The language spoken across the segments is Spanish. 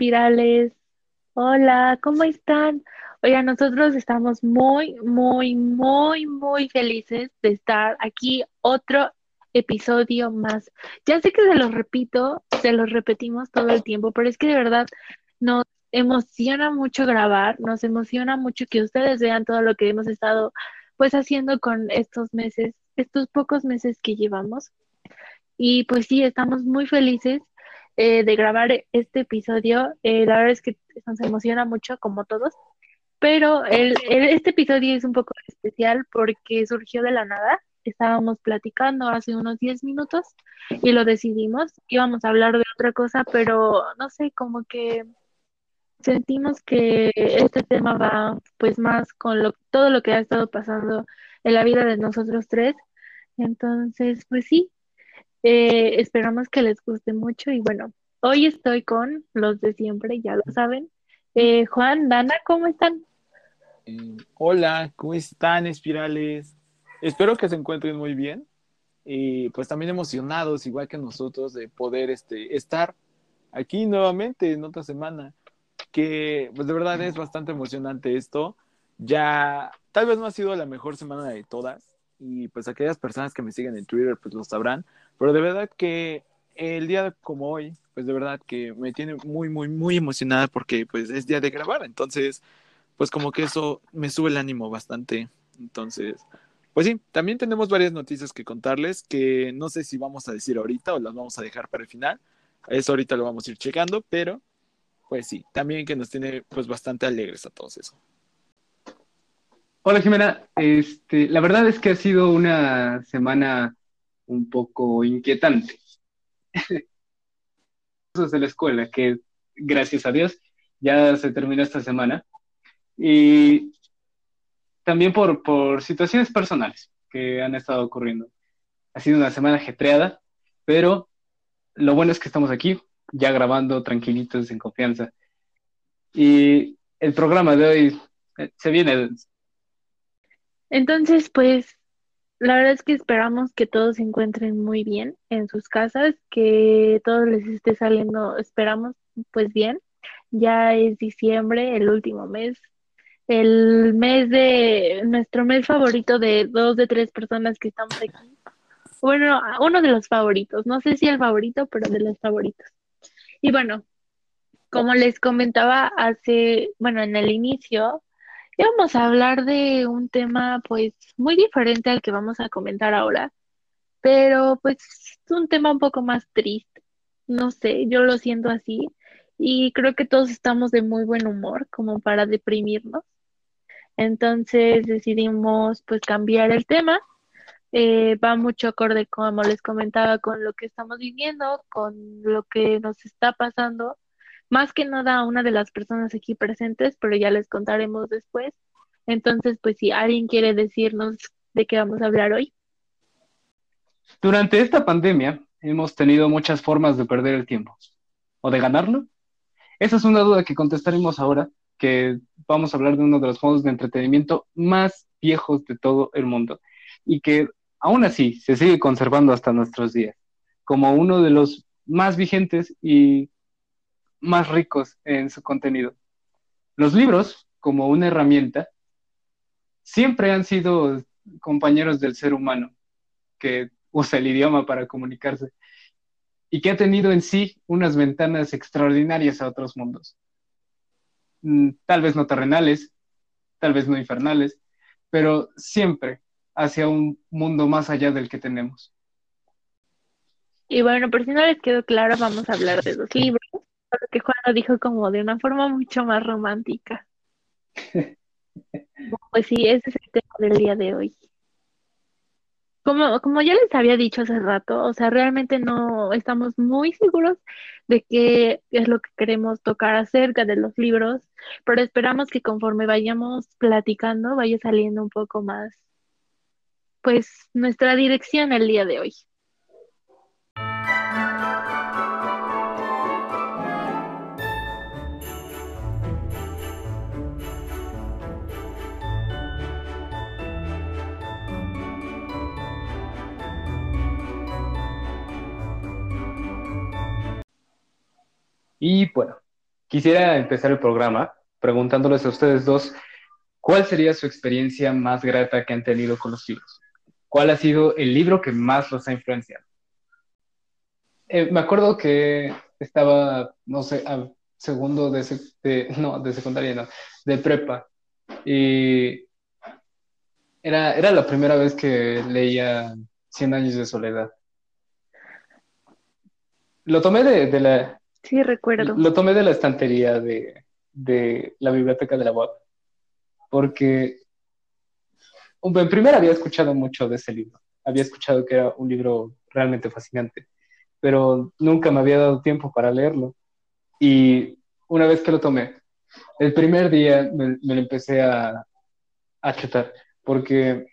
¿Qué tal, espirales? Hola, ¿cómo están? Oiga, nosotros estamos muy, muy, muy, muy felices de estar aquí otro episodio más. Ya sé que se los repito, se los repetimos todo el tiempo, pero es que de verdad nos emociona mucho grabar, nos emociona mucho que ustedes vean todo lo que hemos estado pues haciendo con estos meses, estos pocos meses que llevamos. Y pues sí, estamos muy felices eh, de grabar este episodio. Eh, la verdad es que nos emociona mucho, como todos, pero el, este episodio es un poco especial porque surgió de la nada. Estábamos platicando hace unos 10 minutos y lo decidimos. Íbamos a hablar de otra cosa, pero no sé, como que sentimos que este tema va pues más con lo, todo lo que ha estado pasando en la vida de nosotros tres. Entonces, pues sí, eh, esperamos que les guste mucho y bueno, hoy estoy con los de siempre, ya lo saben. Eh, Juan, Dana, ¿cómo están? Eh, hola, ¿cómo están, espirales? Espero que se encuentren muy bien y pues también emocionados, igual que nosotros, de poder este, estar aquí nuevamente en otra semana, que pues de verdad es bastante emocionante esto. Ya, tal vez no ha sido la mejor semana de todas, y pues aquellas personas que me siguen en Twitter pues lo sabrán, pero de verdad que el día como hoy, pues de verdad que me tiene muy, muy, muy emocionada porque pues es día de grabar, entonces pues como que eso me sube el ánimo bastante, entonces pues sí, también tenemos varias noticias que contarles que no sé si vamos a decir ahorita o las vamos a dejar para el final, eso ahorita lo vamos a ir checando, pero pues sí, también que nos tiene pues bastante alegres a todos eso. Hola Jimena, este, la verdad es que ha sido una semana un poco inquietante. Cosas de la escuela, que gracias a Dios ya se terminó esta semana. Y también por, por situaciones personales que han estado ocurriendo. Ha sido una semana ajetreada, pero lo bueno es que estamos aquí, ya grabando tranquilitos, en confianza. Y el programa de hoy eh, se viene entonces, pues, la verdad es que esperamos que todos se encuentren muy bien en sus casas, que todo les esté saliendo, esperamos, pues bien. Ya es diciembre, el último mes, el mes de nuestro mes favorito de dos de tres personas que estamos aquí. Bueno, uno de los favoritos, no sé si el favorito, pero de los favoritos. Y bueno, como les comentaba hace, bueno, en el inicio, vamos a hablar de un tema pues muy diferente al que vamos a comentar ahora, pero pues es un tema un poco más triste. No sé, yo lo siento así y creo que todos estamos de muy buen humor como para deprimirnos. Entonces decidimos pues cambiar el tema. Eh, va mucho acorde, como les comentaba, con lo que estamos viviendo, con lo que nos está pasando más que nada a una de las personas aquí presentes, pero ya les contaremos después. Entonces, pues si alguien quiere decirnos de qué vamos a hablar hoy. Durante esta pandemia hemos tenido muchas formas de perder el tiempo o de ganarlo. Esa es una duda que contestaremos ahora, que vamos a hablar de uno de los modos de entretenimiento más viejos de todo el mundo y que aún así se sigue conservando hasta nuestros días como uno de los más vigentes y más ricos en su contenido. Los libros, como una herramienta, siempre han sido compañeros del ser humano que usa el idioma para comunicarse y que ha tenido en sí unas ventanas extraordinarias a otros mundos. Mm, tal vez no terrenales, tal vez no infernales, pero siempre hacia un mundo más allá del que tenemos. Y bueno, por si no les quedó claro, vamos a hablar de los libros lo dijo como de una forma mucho más romántica. Pues sí, ese es el tema del día de hoy. Como, como ya les había dicho hace rato, o sea, realmente no estamos muy seguros de qué es lo que queremos tocar acerca de los libros, pero esperamos que conforme vayamos platicando vaya saliendo un poco más, pues, nuestra dirección el día de hoy. Y bueno, quisiera empezar el programa preguntándoles a ustedes dos, ¿cuál sería su experiencia más grata que han tenido con los libros? ¿Cuál ha sido el libro que más los ha influenciado? Eh, me acuerdo que estaba, no sé, segundo de, no, de secundaria, no, de prepa. Y era, era la primera vez que leía Cien años de soledad. Lo tomé de, la... Sí, recuerdo. Lo tomé de la estantería de, la biblioteca de la UAP. Porque en primera había escuchado mucho de ese libro. Había escuchado que era un libro realmente fascinante, pero nunca me había dado tiempo para leerlo. Y una vez que lo tomé, el primer día me, lo empecé a, a chutar, porque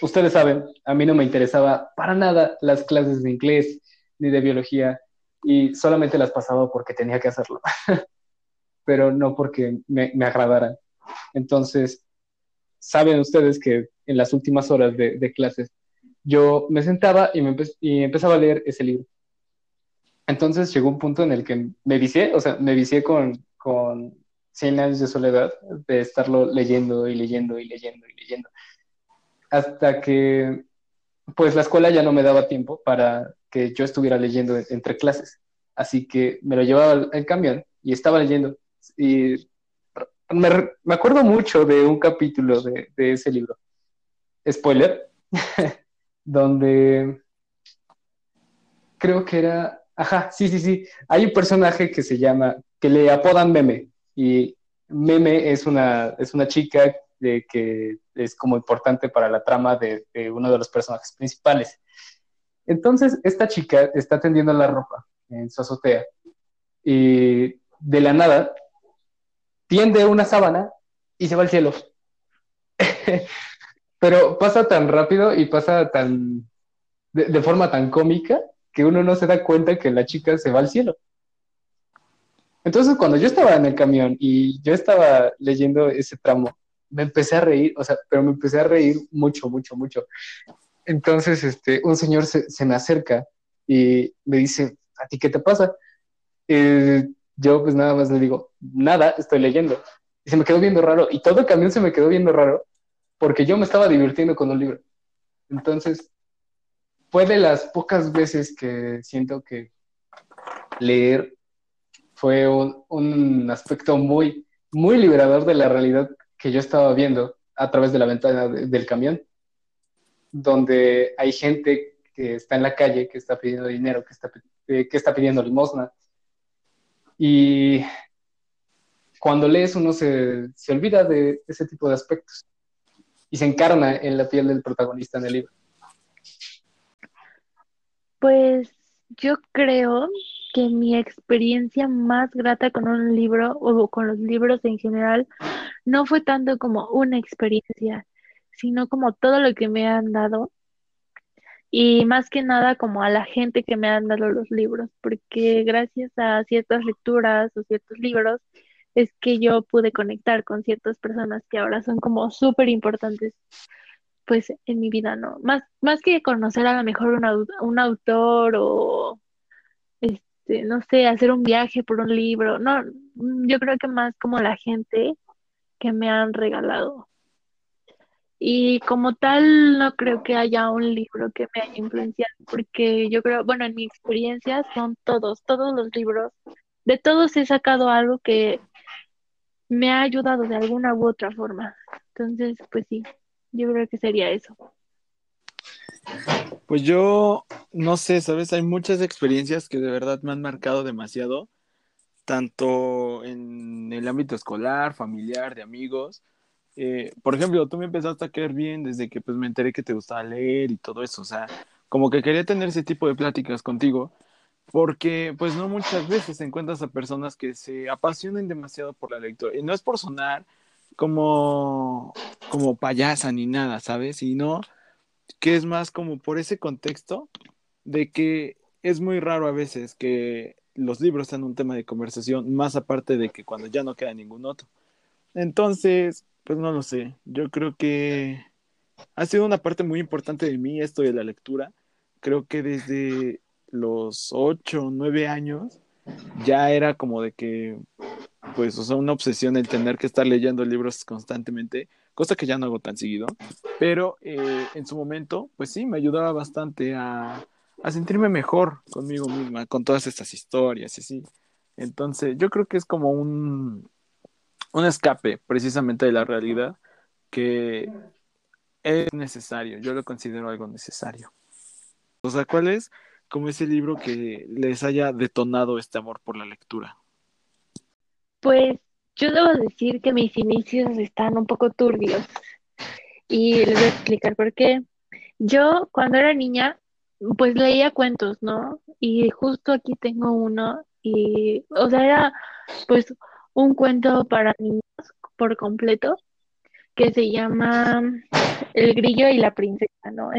ustedes saben, a mí no me interesaba para nada las clases de inglés ni de biología y solamente las pasaba porque tenía que hacerlo, pero no porque me, me, agradaran. Entonces, saben ustedes que en las últimas horas de, de clases yo me sentaba y, me y empezaba a leer ese libro. Entonces llegó un punto en el que me vicié, o sea, me vicié con, con 100 años de soledad, de estarlo leyendo y leyendo y leyendo y leyendo hasta que pues la escuela ya no me daba tiempo para que yo estuviera leyendo entre clases. Así que me lo llevaba al, camión y estaba leyendo. Y me, acuerdo mucho de un capítulo de, ese libro, spoiler, donde creo que era, ajá, sí, sí, sí, hay un personaje que se llama, que le apodan Meme, y Meme es una, es una chica de que es como importante para la trama de, uno de los personajes principales. Entonces, esta chica está tendiendo la ropa en su azotea y de la nada tiende una sábana y se va al cielo. Pero pasa tan rápido y pasa tan de, forma tan cómica que uno no se da cuenta que la chica se va al cielo. Entonces, cuando yo estaba en el camión y yo estaba leyendo ese tramo, me empecé a reír, o sea, pero me empecé a reír mucho, mucho, mucho. Entonces, este, un señor se, me acerca y me dice, ¿a ti qué te pasa? Eh, yo pues nada más le digo, nada, estoy leyendo. Y se me quedó viendo raro, y todo el camión se me quedó viendo raro, porque yo me estaba divirtiendo con un libro. Entonces, fue de las pocas veces que siento que leer fue un, un aspecto muy, muy liberador de la realidad que yo estaba viendo a través de la ventana del camión, donde hay gente que está en la calle, que está pidiendo dinero, que está, eh, que está pidiendo limosna. Y cuando lees uno se, se olvida de ese tipo de aspectos y se encarna en la piel del protagonista en el libro. Pues yo creo que mi experiencia más grata con un libro o con los libros en general no fue tanto como una experiencia, sino como todo lo que me han dado y más que nada como a la gente que me han dado los libros, porque gracias a ciertas lecturas o ciertos libros es que yo pude conectar con ciertas personas que ahora son como súper importantes pues en mi vida, ¿no? Más, más que conocer a lo mejor un, un autor o este, no sé, hacer un viaje por un libro, no, yo creo que más como la gente que me han regalado. Y como tal, no creo que haya un libro que me haya influenciado, porque yo creo, bueno, en mi experiencia son todos, todos los libros, de todos he sacado algo que me ha ayudado de alguna u otra forma. Entonces, pues sí, yo creo que sería eso. Pues yo no sé, sabes, hay muchas experiencias que de verdad me han marcado demasiado tanto en el ámbito escolar, familiar, de amigos. Eh, por ejemplo, tú me empezaste a caer bien desde que pues me enteré que te gustaba leer y todo eso, o sea, como que quería tener ese tipo de pláticas contigo, porque pues no muchas veces encuentras a personas que se apasionen demasiado por la lectura, y no es por sonar como, como payasa ni nada, ¿sabes? Sino que es más como por ese contexto de que es muy raro a veces que los libros sean un tema de conversación, más aparte de que cuando ya no queda ningún otro. Entonces, pues no lo sé, yo creo que ha sido una parte muy importante de mí esto de la lectura. Creo que desde los ocho o nueve años ya era como de que, pues, o sea, una obsesión el tener que estar leyendo libros constantemente, cosa que ya no hago tan seguido, pero eh, en su momento, pues sí, me ayudaba bastante a, sentirme mejor conmigo misma, con todas estas historias y así. Entonces, yo creo que es como un, un escape precisamente de la realidad que es necesario, yo lo considero algo necesario. O sea, ¿cuál es como ese libro que les haya detonado este amor por la lectura? Pues yo debo decir que mis inicios están un poco turbios y les voy a explicar por qué. Yo cuando era niña, pues leía cuentos, ¿no? Y justo aquí tengo uno y, o sea, era pues un cuento para niños por completo que se llama El grillo y la princesa, ¿no?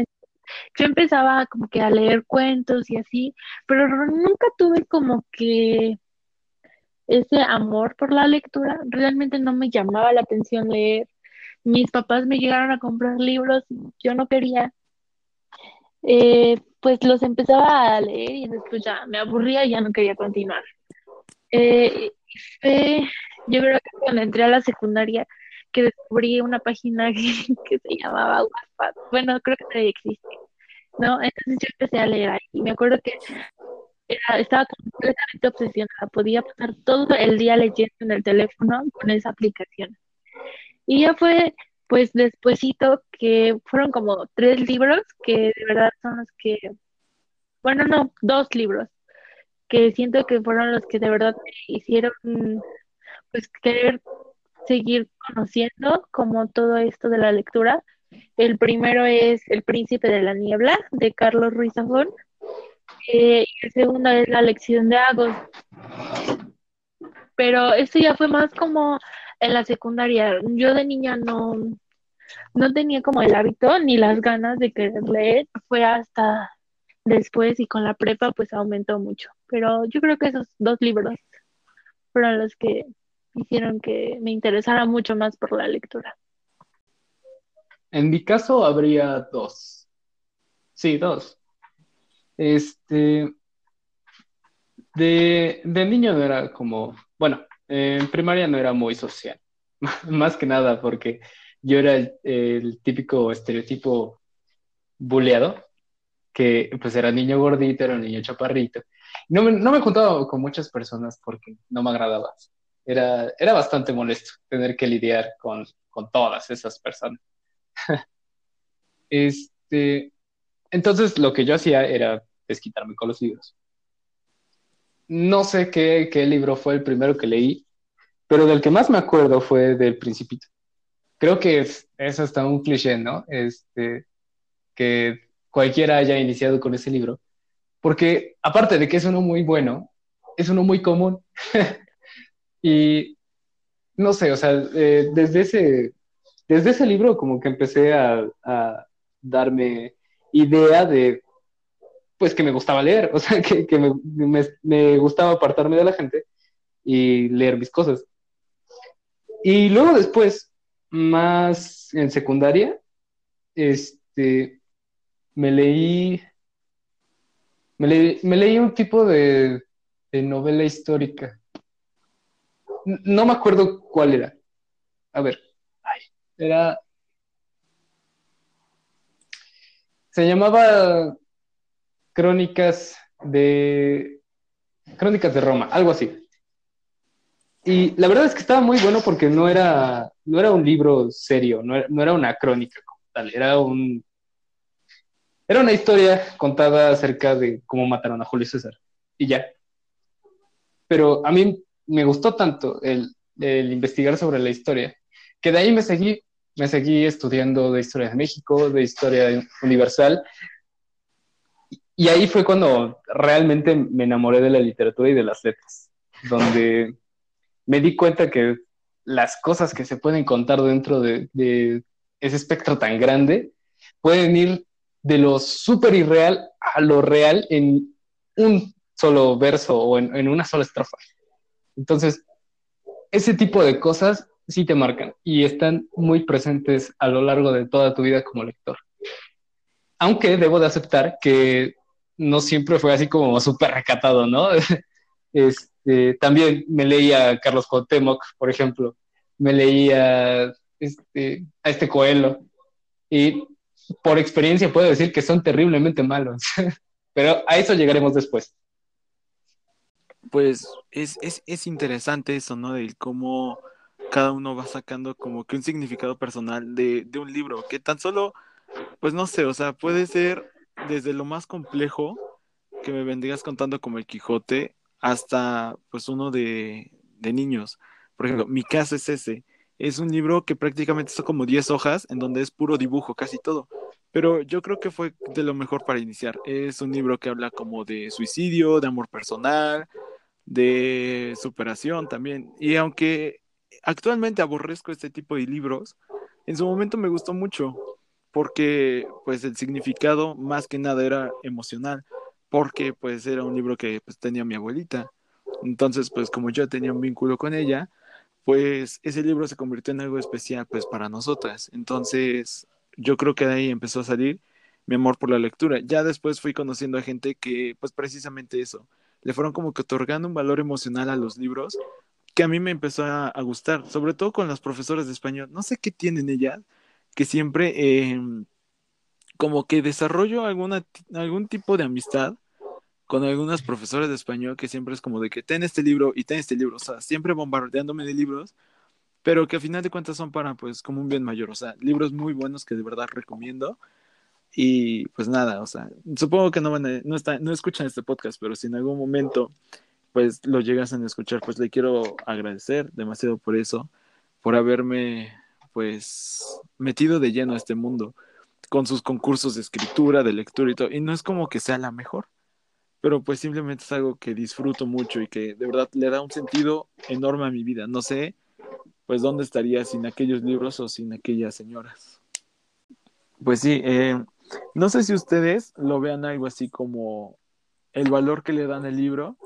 Yo empezaba como que a leer cuentos y así, pero nunca tuve como que ese amor por la lectura, realmente no me llamaba la atención leer. Mis papás me llegaron a comprar libros yo no quería. Eh, pues los empezaba a leer y después ya me aburría y ya no quería continuar. Eh, yo creo que cuando entré a la secundaria que descubrí una página que, se llamaba WhatsApp. Bueno, creo que todavía existe. ¿no? Entonces yo empecé a leer ahí. Y me acuerdo que estaba completamente obsesionada. Podía pasar todo el día leyendo en el teléfono con esa aplicación. Y ya fue, pues, despuesito que fueron como tres libros que de verdad son los que, bueno, no, dos libros que siento que fueron los que de verdad me hicieron, pues, querer seguir conociendo como todo esto de la lectura. El primero es El Príncipe de la Niebla de Carlos Ruiz Zafón eh, y el segundo es La Lección de Agos. Pero esto ya fue más como en la secundaria. Yo de niña no, no tenía como el hábito ni las ganas de querer leer. Fue hasta después y con la prepa pues aumentó mucho. Pero yo creo que esos dos libros fueron los que hicieron que me interesara mucho más por la lectura. En mi caso habría dos. Sí, dos. Este, de, niño no era como, bueno, en primaria no era muy social, más que nada porque yo era el, típico estereotipo buleado, que pues era niño gordito, era un niño chaparrito. No me, no me juntaba con muchas personas porque no me agradaba era, era bastante molesto tener que lidiar con, con todas esas personas. este, entonces lo que yo hacía era desquitarme con los libros. No sé qué, qué libro fue el primero que leí, pero del que más me acuerdo fue del Principito. Creo que es, hasta un cliché, ¿no? Este, que cualquiera haya iniciado con ese libro, porque aparte de que es uno muy bueno, es uno muy común. Y no sé, o sea, eh, desde, ese, desde ese libro como que empecé a, darme idea de, pues que me gustaba leer, o sea, que, me, gustaba apartarme de la gente y leer mis cosas. Y luego después, más en secundaria, este, me leí, me leí, un tipo de novela histórica no me acuerdo cuál era. A ver. era. Se llamaba Crónicas de. Crónicas de Roma, algo así. Y la verdad es que estaba muy bueno porque no era, no era un libro serio, no era, una crónica como tal, era un. Era una historia contada acerca de cómo mataron a Julio César. Y ya. Pero a mí me gustó tanto el, investigar sobre la historia, que de ahí me seguí, me seguí estudiando de historia de México, de historia universal, y ahí fue cuando realmente me enamoré de la literatura y de las letras, donde me di cuenta que las cosas que se pueden contar dentro de, ese espectro tan grande pueden ir de lo súper irreal a lo real en un solo verso o en una sola estrofa. Entonces, ese tipo de cosas sí te marcan y están muy presentes a lo largo de toda tu vida como lector. Aunque debo de aceptar que no siempre fue así como súper recatado, ¿no? Este, también me leía a Carlos Cuauhtémoc, por ejemplo, me leía este, a este Coelho, y por experiencia puedo decir que son terriblemente malos, pero a eso llegaremos después. Pues es, es, es interesante eso, ¿no? De cómo cada uno va sacando como que un significado personal de, un libro, que tan solo, pues no sé, o sea, puede ser desde lo más complejo que me vendrías contando como el Quijote hasta pues uno de, de niños. Por ejemplo, mi caso es ese. Es un libro que prácticamente son como 10 hojas en donde es puro dibujo, casi todo. Pero yo creo que fue de lo mejor para iniciar. Es un libro que habla como de suicidio, de amor personal, de superación también. Y aunque actualmente aborrezco este tipo de libros, en su momento me gustó mucho porque pues el significado más que nada era emocional, porque pues era un libro que pues, tenía mi abuelita. Entonces, pues como yo tenía un vínculo con ella, pues ese libro se convirtió en algo especial pues para nosotras. Entonces, yo creo que de ahí empezó a salir mi amor por la lectura. Ya después fui conociendo a gente que pues precisamente eso, le fueron como que otorgando un valor emocional a los libros que a mí me empezó a, gustar, sobre todo con las profesoras de español. No sé qué tienen ellas, que siempre em, como que desarrollo alguna, algún tipo de amistad con algunas profesoras de español que siempre es como de que ten este libro y ten este libro, o sea, siempre bombardeándome de libros, pero que a final de cuentas son para pues como un bien mayor, o sea, libros muy buenos que de verdad recomiendo. Y pues nada, o sea, supongo que no van a, no, está, no escuchan este podcast, pero si en algún momento pues lo llegasen a escuchar, pues le quiero agradecer demasiado por eso, por haberme pues metido de lleno a este mundo con sus concursos de escritura, de lectura y todo. Y no es como que sea la mejor, pero pues simplemente es algo que disfruto mucho y que de verdad le da un sentido enorme a mi vida. No sé, pues dónde estaría sin aquellos libros o sin aquellas señoras. Pues sí, eh, no sé si ustedes lo vean algo así como el valor que le dan al libro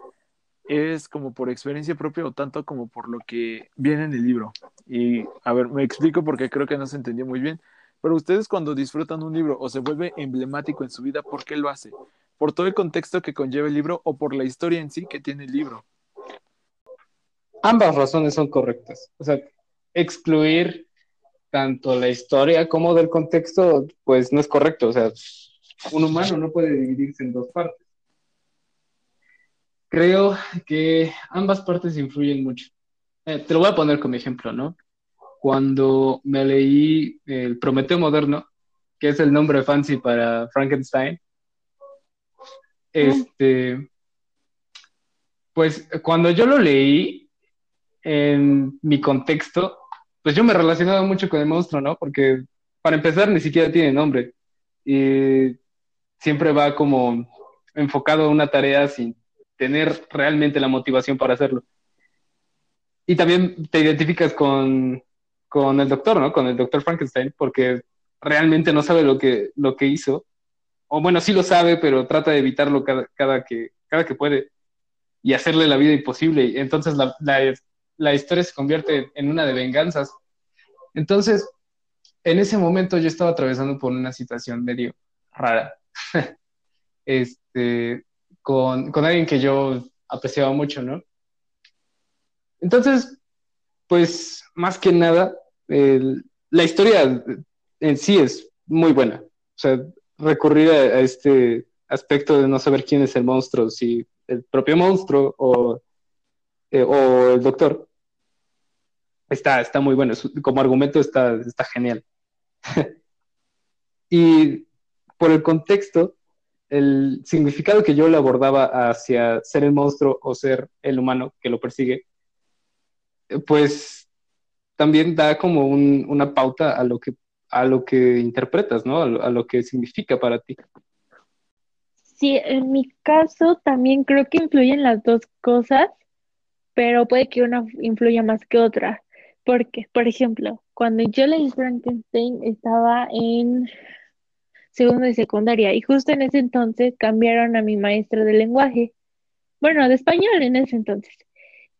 es como por experiencia propia o tanto como por lo que viene en el libro. Y a ver, me explico porque creo que no se entendió muy bien. Pero ustedes cuando disfrutan un libro o se vuelve emblemático en su vida, ¿por qué lo hace? ¿Por todo el contexto que conlleva el libro o por la historia en sí que tiene el libro? Ambas razones son correctas. O sea, excluir tanto la historia como del contexto, pues no es correcto. O sea, un humano no puede dividirse en dos partes. Creo que ambas partes influyen mucho. Eh, te lo voy a poner como ejemplo, ¿no? cuando me leí el Prometeo Moderno, que es el nombre fancy para Frankenstein, este, pues cuando yo lo leí en mi contexto, pues yo me relacionaba mucho con el monstruo, ¿no? Porque para empezar ni siquiera tiene nombre y siempre va como enfocado a una tarea sin tener realmente la motivación para hacerlo. Y también te identificas con con el doctor, ¿no? Con el doctor Frankenstein, porque realmente no sabe lo que, lo que hizo. O bueno, sí lo sabe, pero trata de evitarlo cada, que, cada que puede y hacerle la vida imposible. Entonces la, la, historia se convierte en una de venganzas. Entonces, en ese momento yo estaba atravesando por una situación medio rara. este, con, con alguien que yo apreciaba mucho, ¿no? Entonces, pues más que nada, la historia en sí es muy buena. O sea, recurrir a, este aspecto de no saber quién es el monstruo, si el propio monstruo o, eh, o el doctor, está, está muy bueno. Como argumento está, está genial. y por el contexto, el significado que yo le abordaba hacia ser el monstruo o ser el humano que lo persigue, pues también da como una pauta a lo que a lo que interpretas, ¿no? A lo, que significa para ti. Sí, en mi caso también creo que influyen las dos cosas, pero puede que una influya más que otra. Porque, por ejemplo, cuando yo leí Frankenstein estaba en segundo de secundaria y justo en ese entonces cambiaron a mi maestra de lenguaje. Bueno, de español en ese entonces.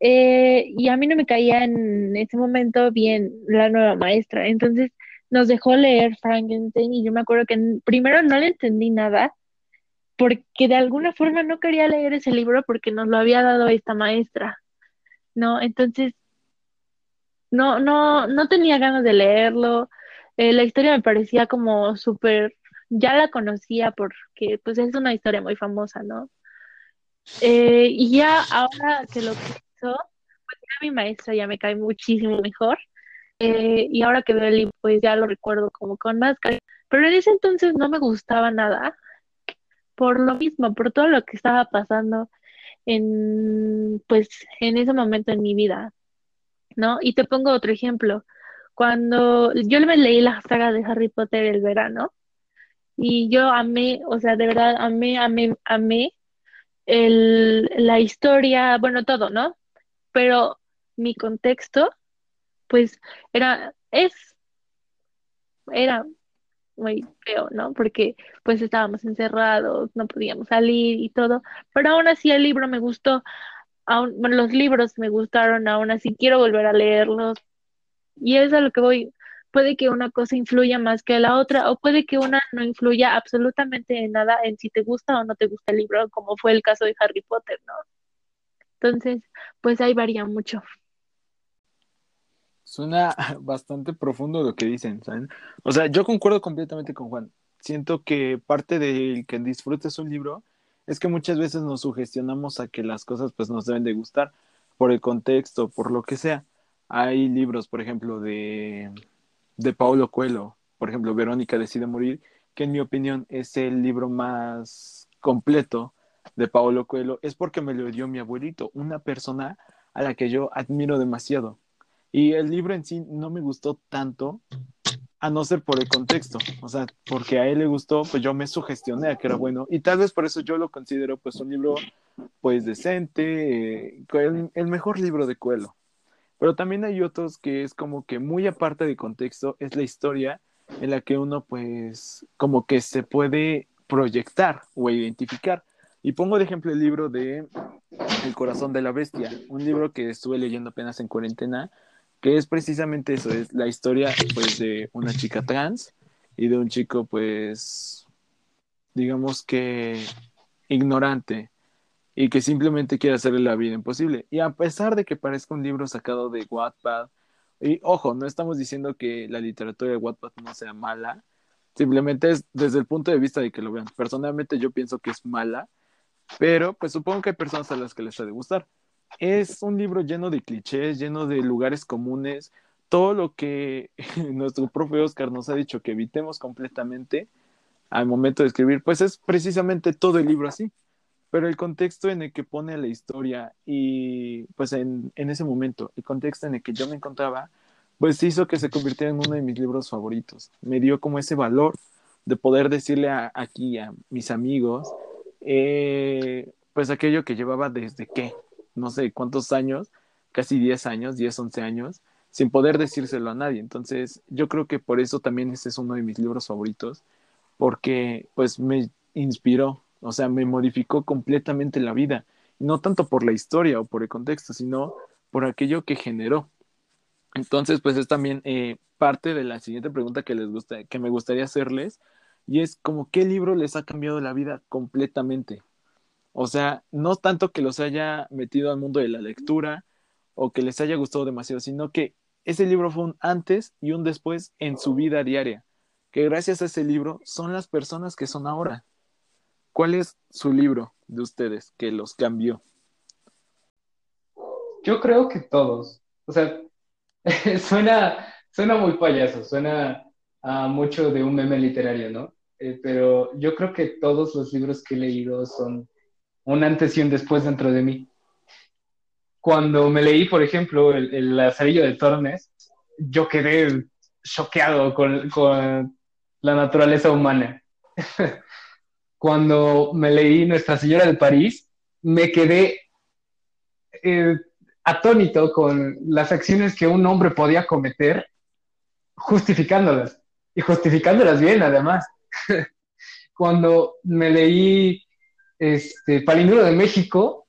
Eh, y a mí no me caía en ese momento bien la nueva maestra. Entonces nos dejó leer Frankenstein y yo me acuerdo que primero no le entendí nada, porque de alguna forma no quería leer ese libro porque nos lo había dado esta maestra, ¿no? Entonces, no, no, no tenía ganas de leerlo. Eh, la historia me parecía como súper, ya la conocía porque pues es una historia muy famosa, ¿no? Eh, y ya ahora que lo pienso, pues ya mi maestra ya me cae muchísimo mejor. Eh, y ahora que veo el libro, pues ya lo recuerdo como con más cariño. Pero en ese entonces no me gustaba nada por lo mismo, por todo lo que estaba pasando en, pues, en ese momento en mi vida, ¿no? Y te pongo otro ejemplo. Cuando yo me leí la saga de Harry Potter el verano, y yo amé, o sea, de verdad, amé, amé, amé el, la historia, bueno, todo, ¿no? Pero mi contexto, pues, era, es, era muy feo, ¿no? Porque pues estábamos encerrados, no podíamos salir y todo, pero aún así el libro me gustó, aún, bueno, los libros me gustaron, aún así quiero volver a leerlos y es a lo que voy. Puede que una cosa influya más que la otra o puede que una no influya absolutamente en nada en si te gusta o no te gusta el libro, como fue el caso de Harry Potter, ¿no? Entonces, pues ahí varía mucho. Suena bastante profundo lo que dicen, ¿saben? O sea, yo concuerdo completamente con Juan. Siento que parte del que disfrutes un libro es que muchas veces nos sugestionamos a que las cosas pues nos deben de gustar por el contexto, por lo que sea. Hay libros, por ejemplo, de, de Paulo Coelho, por ejemplo, Verónica decide morir, que en mi opinión es el libro más completo de Paulo Coelho, es porque me lo dio mi abuelito, una persona a la que yo admiro demasiado. Y el libro en sí no me gustó tanto, a no ser por el contexto, o sea, porque a él le gustó, pues yo me sugestioné a que era bueno, y tal vez por eso yo lo considero pues un libro pues decente, eh, el, mejor libro de Coelho. Pero también hay otros que es como que muy aparte de contexto, es la historia en la que uno pues como que se puede proyectar o identificar. Y pongo de ejemplo el libro de El corazón de la bestia, un libro que estuve leyendo apenas en cuarentena, que es precisamente eso, es la historia pues de una chica trans y de un chico pues digamos que ignorante y que simplemente quiere hacerle la vida imposible. Y a pesar de que parezca un libro sacado de Wattpad, y ojo, no estamos diciendo que la literatura de Wattpad no sea mala, simplemente es desde el punto de vista de que lo vean. Personalmente yo pienso que es mala, pero pues supongo que hay personas a las que les ha de gustar es un libro lleno de clichés, lleno de lugares comunes, todo lo que nuestro profe Oscar nos ha dicho que evitemos completamente al momento de escribir, pues es precisamente todo el libro así. Pero el contexto en el que pone la historia y pues en, en ese momento, el contexto en el que yo me encontraba, pues hizo que se convirtiera en uno de mis libros favoritos. Me dio como ese valor de poder decirle aquí a mis amigos, eh, pues aquello que llevaba desde qué, no sé cuántos años, casi 10 años, 10, 11 años, sin poder decírselo a nadie. Entonces, yo creo que por eso también este es uno de mis libros favoritos, porque pues me inspiró, o sea, me modificó completamente la vida, no tanto por la historia o por el contexto, sino por aquello que generó. Entonces, pues es también eh, parte de la siguiente pregunta que les gusta, que me gustaría hacerles, y es como qué libro les ha cambiado la vida completamente. O sea, no tanto que los haya metido al mundo de la lectura o que les haya gustado demasiado, sino que ese libro fue un antes y un después en su vida diaria, que gracias a ese libro son las personas que son ahora. ¿Cuál es su libro de ustedes que los cambió? Yo creo que todos. O sea, suena, suena muy payaso, suena a mucho de un meme literario, ¿no? Eh, pero yo creo que todos los libros que he leído son un antes y un después dentro de mí. Cuando me leí, por ejemplo, el, el Lazarillo de Tormes, yo quedé choqueado con, con la naturaleza humana. Cuando me leí Nuestra Señora de París, me quedé eh, atónito con las acciones que un hombre podía cometer, justificándolas, y justificándolas bien, además. Cuando me leí este, Palindro de México,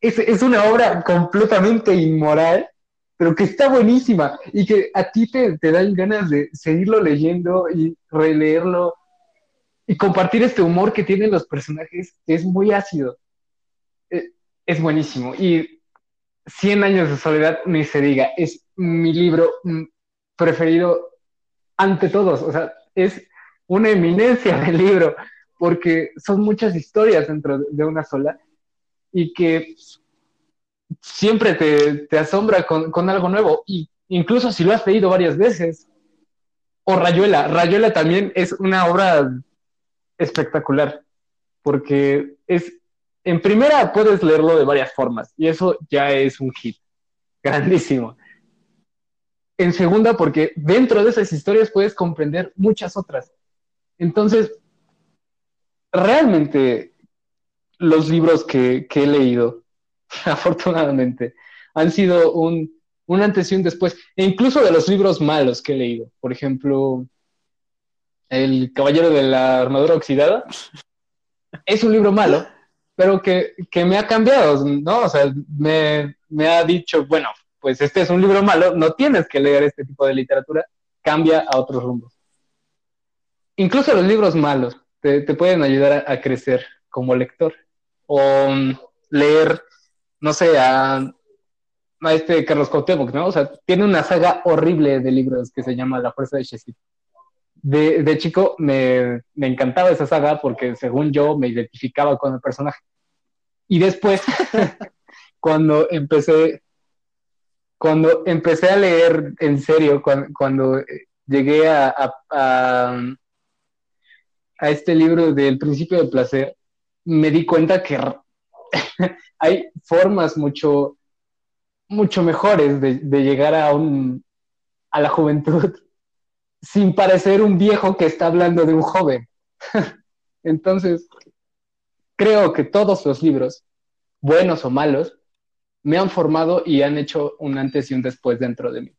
es, es, una obra completamente inmoral, pero que está buenísima y que a ti te, te dan ganas de seguirlo leyendo y releerlo. Y compartir este humor que tienen los personajes es muy ácido. Eh, es buenísimo. Y Cien años de soledad, ni se diga, es mi libro mm, preferido ante todos. O sea, es una eminencia del libro porque son muchas historias dentro de una sola y que siempre te, asombra con, con, algo nuevo. Y incluso si lo has leído varias veces. O Rayuela. Rayuela también es una obra espectacular porque es en primera puedes leerlo de varias formas y eso ya es un hit grandísimo. En segunda, porque dentro de esas historias puedes comprender muchas otras. Entonces, realmente los libros que, he leído, afortunadamente, han sido un, un antes y un después, e incluso de los libros malos que he leído. Por ejemplo, El Caballero de la Armadura Oxidada es un libro malo, pero que, me ha cambiado, ¿no? O sea, me, ha dicho, bueno, pues este es un libro malo, no tienes que leer este tipo de literatura, cambia a otros rumbos. Incluso los libros malos te, pueden ayudar a, crecer como lector. O mm, leer, no sé, a, este Carlos Cuauhtémoc, ¿no? O sea, tiene una saga horrible de libros que se llama La Fuerza de Shessit. De, de, chico me, me, encantaba esa saga porque según yo me identificaba con el personaje. Y después, cuando empecé, cuando empecé a leer en serio, cuando, llegué a, a, este libro del principio del placer, me di cuenta que hay formas mucho, mucho mejores de, de llegar a, un, a la juventud sin parecer un viejo que está hablando de un joven. Entonces, creo que todos los libros, buenos o malos, me han formado y han hecho un antes y un después dentro de mí.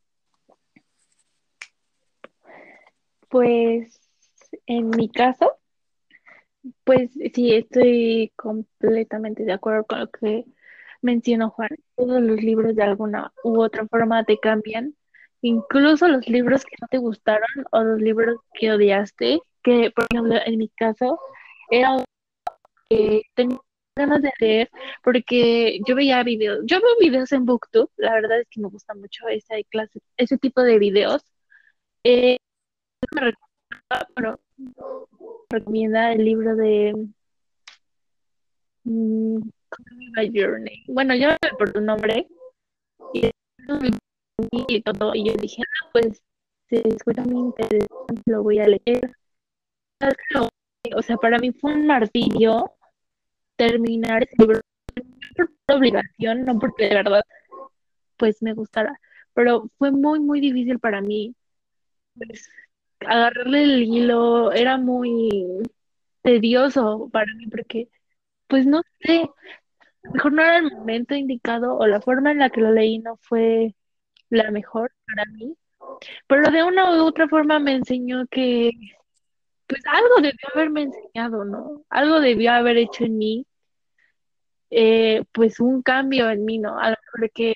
Pues en mi caso, pues sí, estoy completamente de acuerdo con lo que mencionó Juan. Todos los libros de alguna u otra forma te cambian, incluso los libros que no te gustaron o los libros que odiaste, que por ejemplo en mi caso era que tenía ganas de leer porque yo veía videos, yo veo videos en Booktube, la verdad es que me gusta mucho ese clase, ese tipo de videos. Eh, me recomienda el libro de mm, Journey. Bueno, yo por tu nombre y, todo, y yo dije, ah, pues se escucha muy interesante, lo voy a leer. O sea, para mí fue un martirio terminar ese libro por obligación, no porque de verdad pues me gustara, pero fue muy muy difícil para mí pues, agarrarle el hilo, era muy tedioso para mí porque pues no sé, mejor no era el momento indicado o la forma en la que lo leí no fue la mejor para mí, pero de una u otra forma me enseñó que pues algo debió haberme enseñado, ¿no? Algo debió haber hecho en mí, eh, pues un cambio en mí, ¿no? A lo mejor que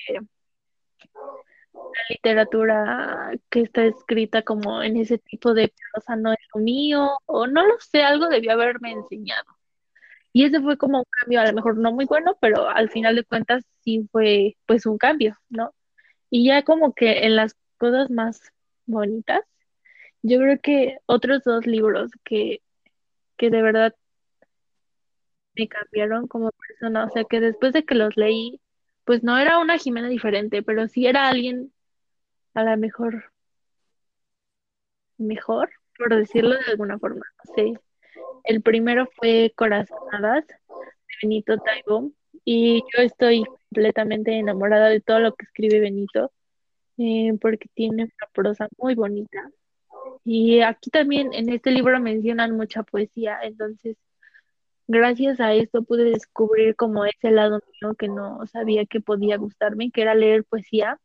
la literatura que está escrita como en ese tipo de prosa no es lo mío, o no lo sé, algo debió haberme enseñado. Y ese fue como un cambio, a lo mejor no muy bueno, pero al final de cuentas sí fue pues un cambio, ¿no? Y ya como que en las cosas más bonitas, yo creo que otros dos libros que, que de verdad me cambiaron como persona, o sea que después de que los leí, pues no era una Jimena diferente, pero sí era alguien a la mejor, mejor, por decirlo de alguna forma. El primero fue Corazonadas de Benito Taibo y yo estoy completamente enamorada de todo lo que escribe Benito eh, porque tiene una prosa muy bonita y aquí también en este libro mencionan mucha poesía, entonces gracias a esto pude descubrir como ese lado mío que no sabía que podía gustarme, que era leer poesía.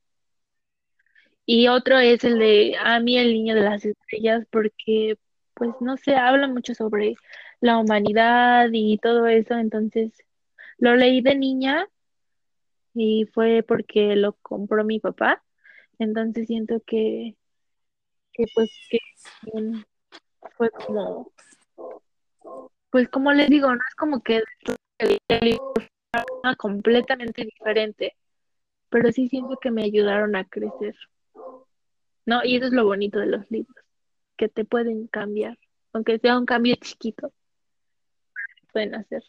Y otro es el de A mí el niño de las estrellas, porque pues no se habla mucho sobre la humanidad y todo eso, entonces lo leí de niña y fue porque lo compró mi papá, entonces siento que que pues que fue como pues como les digo, no es como que el libro fuera completamente diferente, pero sí siento que me ayudaron a crecer. ¿No? Y eso es lo bonito de los libros, que te pueden cambiar, aunque sea un cambio chiquito, pueden hacer.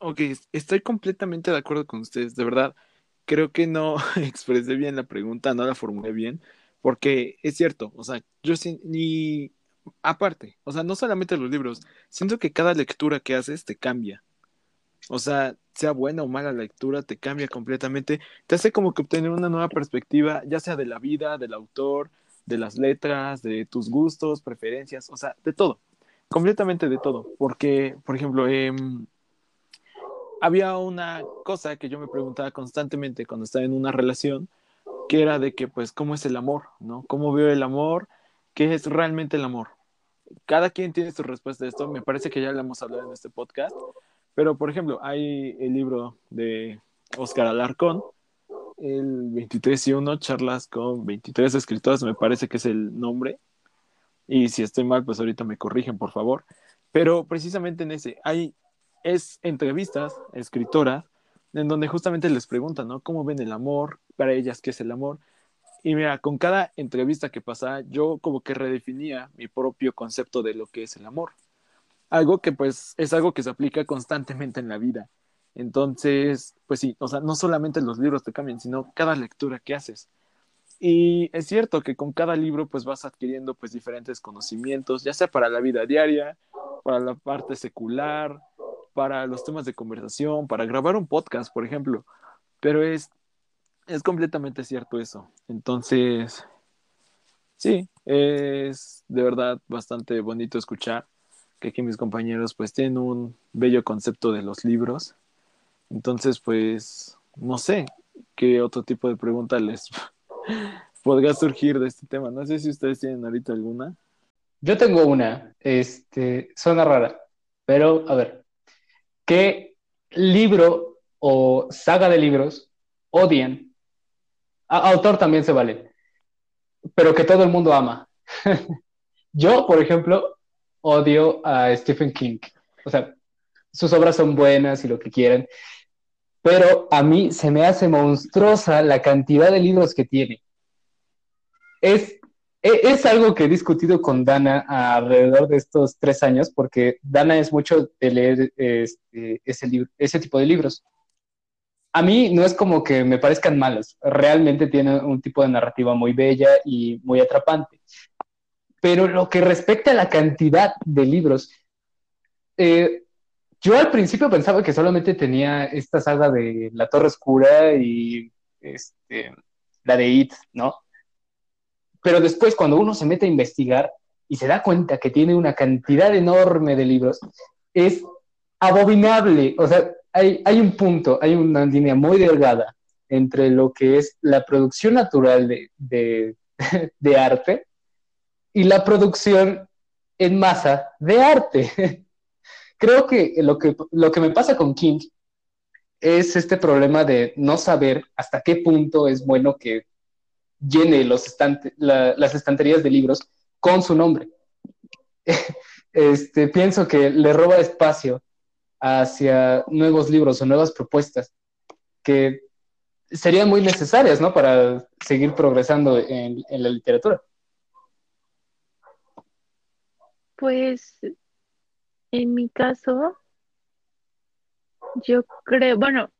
Ok, estoy completamente de acuerdo con ustedes, de verdad. Creo que no expresé bien la pregunta, no la formulé bien, porque es cierto, o sea, yo sí, ni aparte, o sea, no solamente los libros, siento que cada lectura que haces te cambia. O sea, sea buena o mala lectura, te cambia completamente, te hace como que obtener una nueva perspectiva, ya sea de la vida, del autor, de las letras, de tus gustos, preferencias, o sea, de todo, completamente de todo. Porque, por ejemplo, eh, había una cosa que yo me preguntaba constantemente cuando estaba en una relación, que era de que, pues, ¿cómo es el amor? ¿No? ¿Cómo veo el amor? ¿Qué es realmente el amor? Cada quien tiene su respuesta a esto, me parece que ya lo hemos hablado en este podcast, pero, por ejemplo, hay el libro de Oscar Alarcón, el 23 y 1, charlas con 23 escritores, me parece que es el nombre, y si estoy mal, pues ahorita me corrigen, por favor, pero precisamente en ese hay es entrevistas escritoras en donde justamente les preguntan, ¿no? ¿Cómo ven el amor? Para ellas, ¿qué es el amor? Y mira, con cada entrevista que pasaba, yo como que redefinía mi propio concepto de lo que es el amor. Algo que pues es algo que se aplica constantemente en la vida. Entonces, pues sí, o sea, no solamente los libros te cambian, sino cada lectura que haces. Y es cierto que con cada libro pues vas adquiriendo pues diferentes conocimientos, ya sea para la vida diaria, para la parte secular, para los temas de conversación, para grabar un podcast, por ejemplo. Pero es, es completamente cierto eso. Entonces, sí, es de verdad bastante bonito escuchar que aquí mis compañeros pues tienen un bello concepto de los libros. Entonces, pues, no sé qué otro tipo de pregunta les podría surgir de este tema. No sé si ustedes tienen ahorita alguna. Yo tengo una, este, suena rara, pero a ver, ¿qué libro o saga de libros odian? autor también se vale, pero que todo el mundo ama. Yo, por ejemplo, odio a Stephen King. O sea, sus obras son buenas y lo que quieran, pero a mí se me hace monstruosa la cantidad de libros que tiene. Es, es, algo que he discutido con Dana alrededor de estos tres años, porque Dana es mucho de leer este, ese, ese tipo de libros. A mí no es como que me parezcan malos, realmente tiene un tipo de narrativa muy bella y muy atrapante. Pero lo que respecta a la cantidad de libros, eh, yo al principio pensaba que solamente tenía esta saga de La Torre Oscura y este, la de It, ¿no? Pero después, cuando uno se mete a investigar y se da cuenta que tiene una cantidad enorme de libros, es abominable. O sea, hay, hay un punto, hay una línea muy delgada entre lo que es la producción natural de, de, arte y la producción en masa de arte. Creo que lo, que lo que me pasa con King es este problema de no saber hasta qué punto es bueno que llene los las estanterías de libros con su nombre. Este, pienso que le roba espacio hacia nuevos libros o nuevas propuestas que serían muy necesarias ¿no? para seguir progresando en la literatura. Pues en mi caso, yo creo, bueno,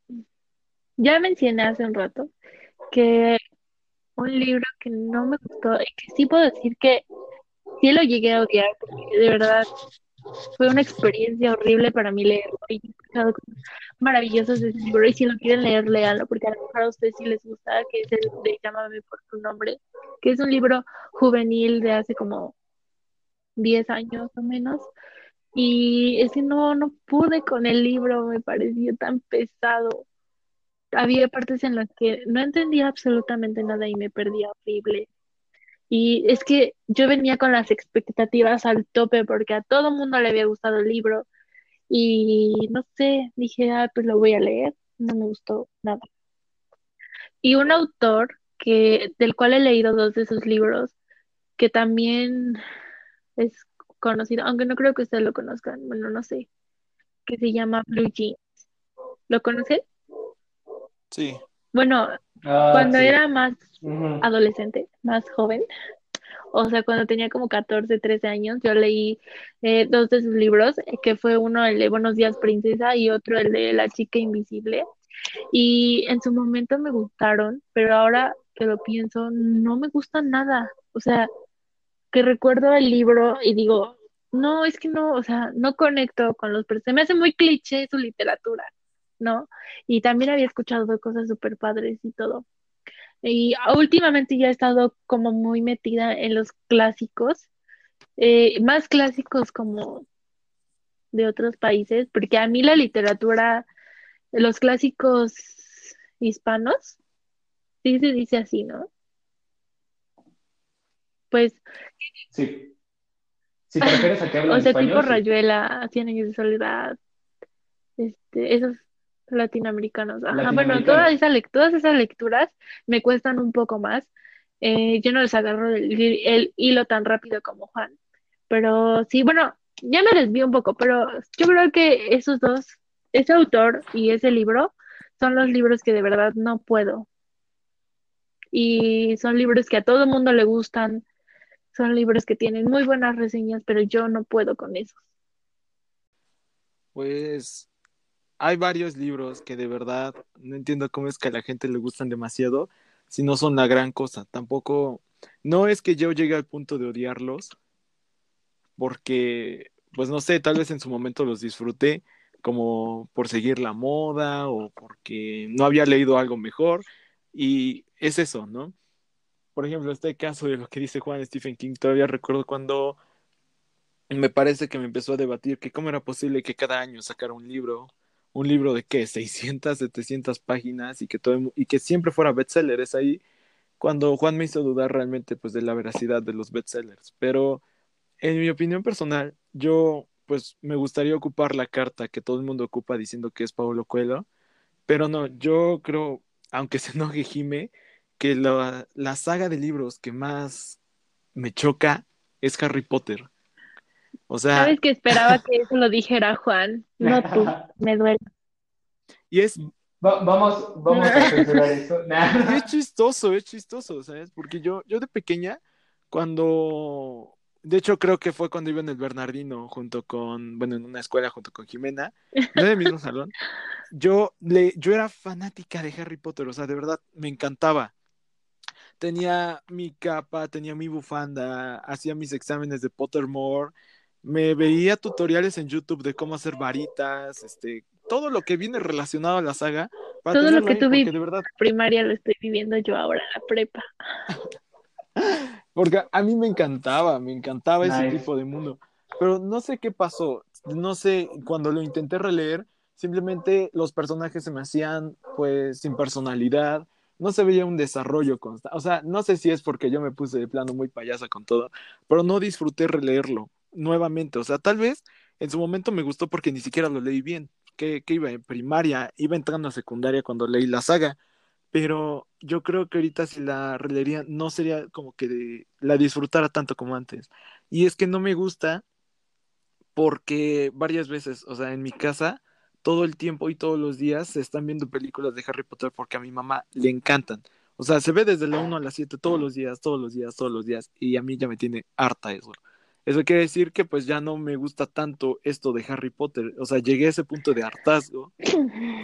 ya mencioné hace un rato que un libro que no me gustó y que sí puedo decir que sí lo llegué a odiar porque de verdad fue una experiencia horrible para mí leerlo y he escuchado cosas maravillosas de ese libro y si lo quieren leer, léanlo porque a lo mejor a ustedes sí les gusta, que es el de Llámame por tu nombre, que es un libro juvenil de hace como 10 años o menos. Y ese no, no pude con el libro, me pareció tan pesado. Había partes en las que no entendía absolutamente nada y me perdía horrible. Y es que yo venía con las expectativas al tope porque a todo mundo le había gustado el libro. Y no sé, dije, ah, pues lo voy a leer. No me gustó nada. Y un autor que, del cual he leído dos de sus libros, que también es conocido, aunque no creo que ustedes lo conozcan, bueno, no sé, que se llama Blue Jeans. ¿Lo conocen? Sí. Bueno, Ah, cuando sí. era más adolescente, más joven, o sea, cuando tenía como 14, 13 años, yo leí eh, dos de sus libros, que fue uno el de Buenos días, princesa, y otro el de La chica invisible. Y en su momento me gustaron, pero ahora que lo pienso, no me gustan nada. O sea, que recuerdo el libro y digo, no, es que no, o sea, no conecto con los personajes. Se me hace muy cliché su literatura, ¿no? Y también había escuchado cosas súper padres y todo. Y últimamente ya he estado como muy metida en los clásicos, eh, más clásicos como de otros países, porque a mí la literatura, los clásicos hispanos, sí se dice así, ¿no? Pues, Sí. Si te refieres a que hablan o sea, español, tipo sí. Rayuela, Cien años de soledad, este, esos latinoamericanos. Ajá, bueno, todas esas, todas esas lecturas me cuestan un poco más. Eh, yo no les agarro el, el hilo tan rápido como Juan. Pero sí, bueno, ya me desvío un poco, pero yo creo que esos dos, ese autor y ese libro, son los libros que de verdad no puedo. Y son libros que a todo el mundo le gustan, son libros que tienen muy buenas reseñas, pero yo no puedo con eso. Pues hay varios libros que de verdad no entiendo cómo es que a la gente le gustan demasiado si no son la gran cosa. Tampoco, no es que yo llegue al punto de odiarlos, porque, pues no sé, tal vez en su momento los disfruté como por seguir la moda o porque no había leído algo mejor y es eso, ¿no? Por ejemplo, este caso de lo que dice Juan Stephen King, todavía recuerdo cuando me parece que me empezó a debatir que cómo era posible que cada año sacara un libro, un libro de qué, 600, 700 páginas y que todo y que siempre fuera bestseller, es ahí cuando Juan me hizo dudar realmente pues de la veracidad de los bestsellers, pero en mi opinión personal, yo pues me gustaría ocupar la carta que todo el mundo ocupa diciendo que es Paulo Coelho, pero no, yo creo, aunque se enoje Jime, que la, la saga de libros que más me choca es Harry Potter. O sea, Sabes que esperaba que eso lo dijera Juan, no tú, me duele. y es, Va- vamos, vamos a censurar eso. es chistoso, es chistoso, ¿sabes? Porque yo, yo de pequeña, cuando, de hecho creo que fue cuando iba en el Bernardino junto con, bueno, en una escuela junto con Jimena, no en el mismo salón, yo, le, yo era fanática de Harry Potter, o sea, de verdad, me encantaba. Tenía mi capa, tenía mi bufanda, hacía mis exámenes de Pottermore, me veía tutoriales en YouTube de cómo hacer varitas, este, todo lo que viene relacionado a la saga, para Todo lo que vives de verdad, primaria lo estoy viviendo yo ahora, la prepa. porque a mí me encantaba, me encantaba ese tipo de mundo, pero no sé qué pasó, no sé, cuando lo intenté releer, simplemente los personajes se me hacían pues sin personalidad, no se veía un desarrollo constante, o sea, no sé si es porque yo me puse de plano muy payasa con todo, pero no disfruté releerlo nuevamente, o sea, tal vez en su momento me gustó porque ni siquiera lo leí bien, que, iba en primaria, iba entrando a secundaria cuando leí la saga, pero yo creo que ahorita si la releería no sería como que de- la disfrutara tanto como antes. Y es que no me gusta porque varias veces, o sea, en mi casa, todo el tiempo y todos los días se están viendo películas de Harry Potter porque a mi mamá le encantan. O sea, se ve desde la 1 a la 7 todos los días, todos los días, todos los días, y a mí ya me tiene harta eso. Eso quiere decir que pues ya no me gusta tanto esto de Harry Potter. O sea, llegué a ese punto de hartazgo.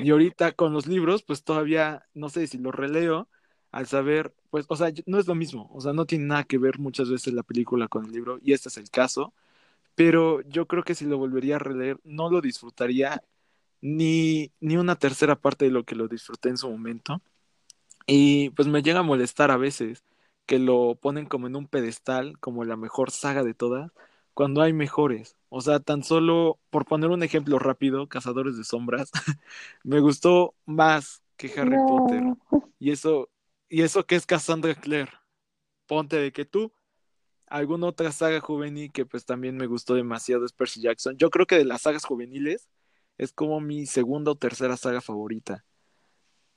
Y ahorita con los libros, pues todavía, no sé si los releo, al saber, pues, o sea, no es lo mismo. O sea, no tiene nada que ver muchas veces la película con el libro, y este es el caso. Pero yo creo que si lo volvería a releer, no lo disfrutaría ni, ni una tercera parte de lo que lo disfruté en su momento. Y pues me llega a molestar a veces que lo ponen como en un pedestal, como la mejor saga de todas, cuando hay mejores. O sea, tan solo, por poner un ejemplo rápido, Cazadores de Sombras, me gustó más que Harry No. Potter. Y eso, y eso que es Cassandra Clare. Ponte de que tú, alguna otra saga juvenil que pues también me gustó demasiado es Percy Jackson. Yo creo que de las sagas juveniles es como mi segunda o tercera saga favorita.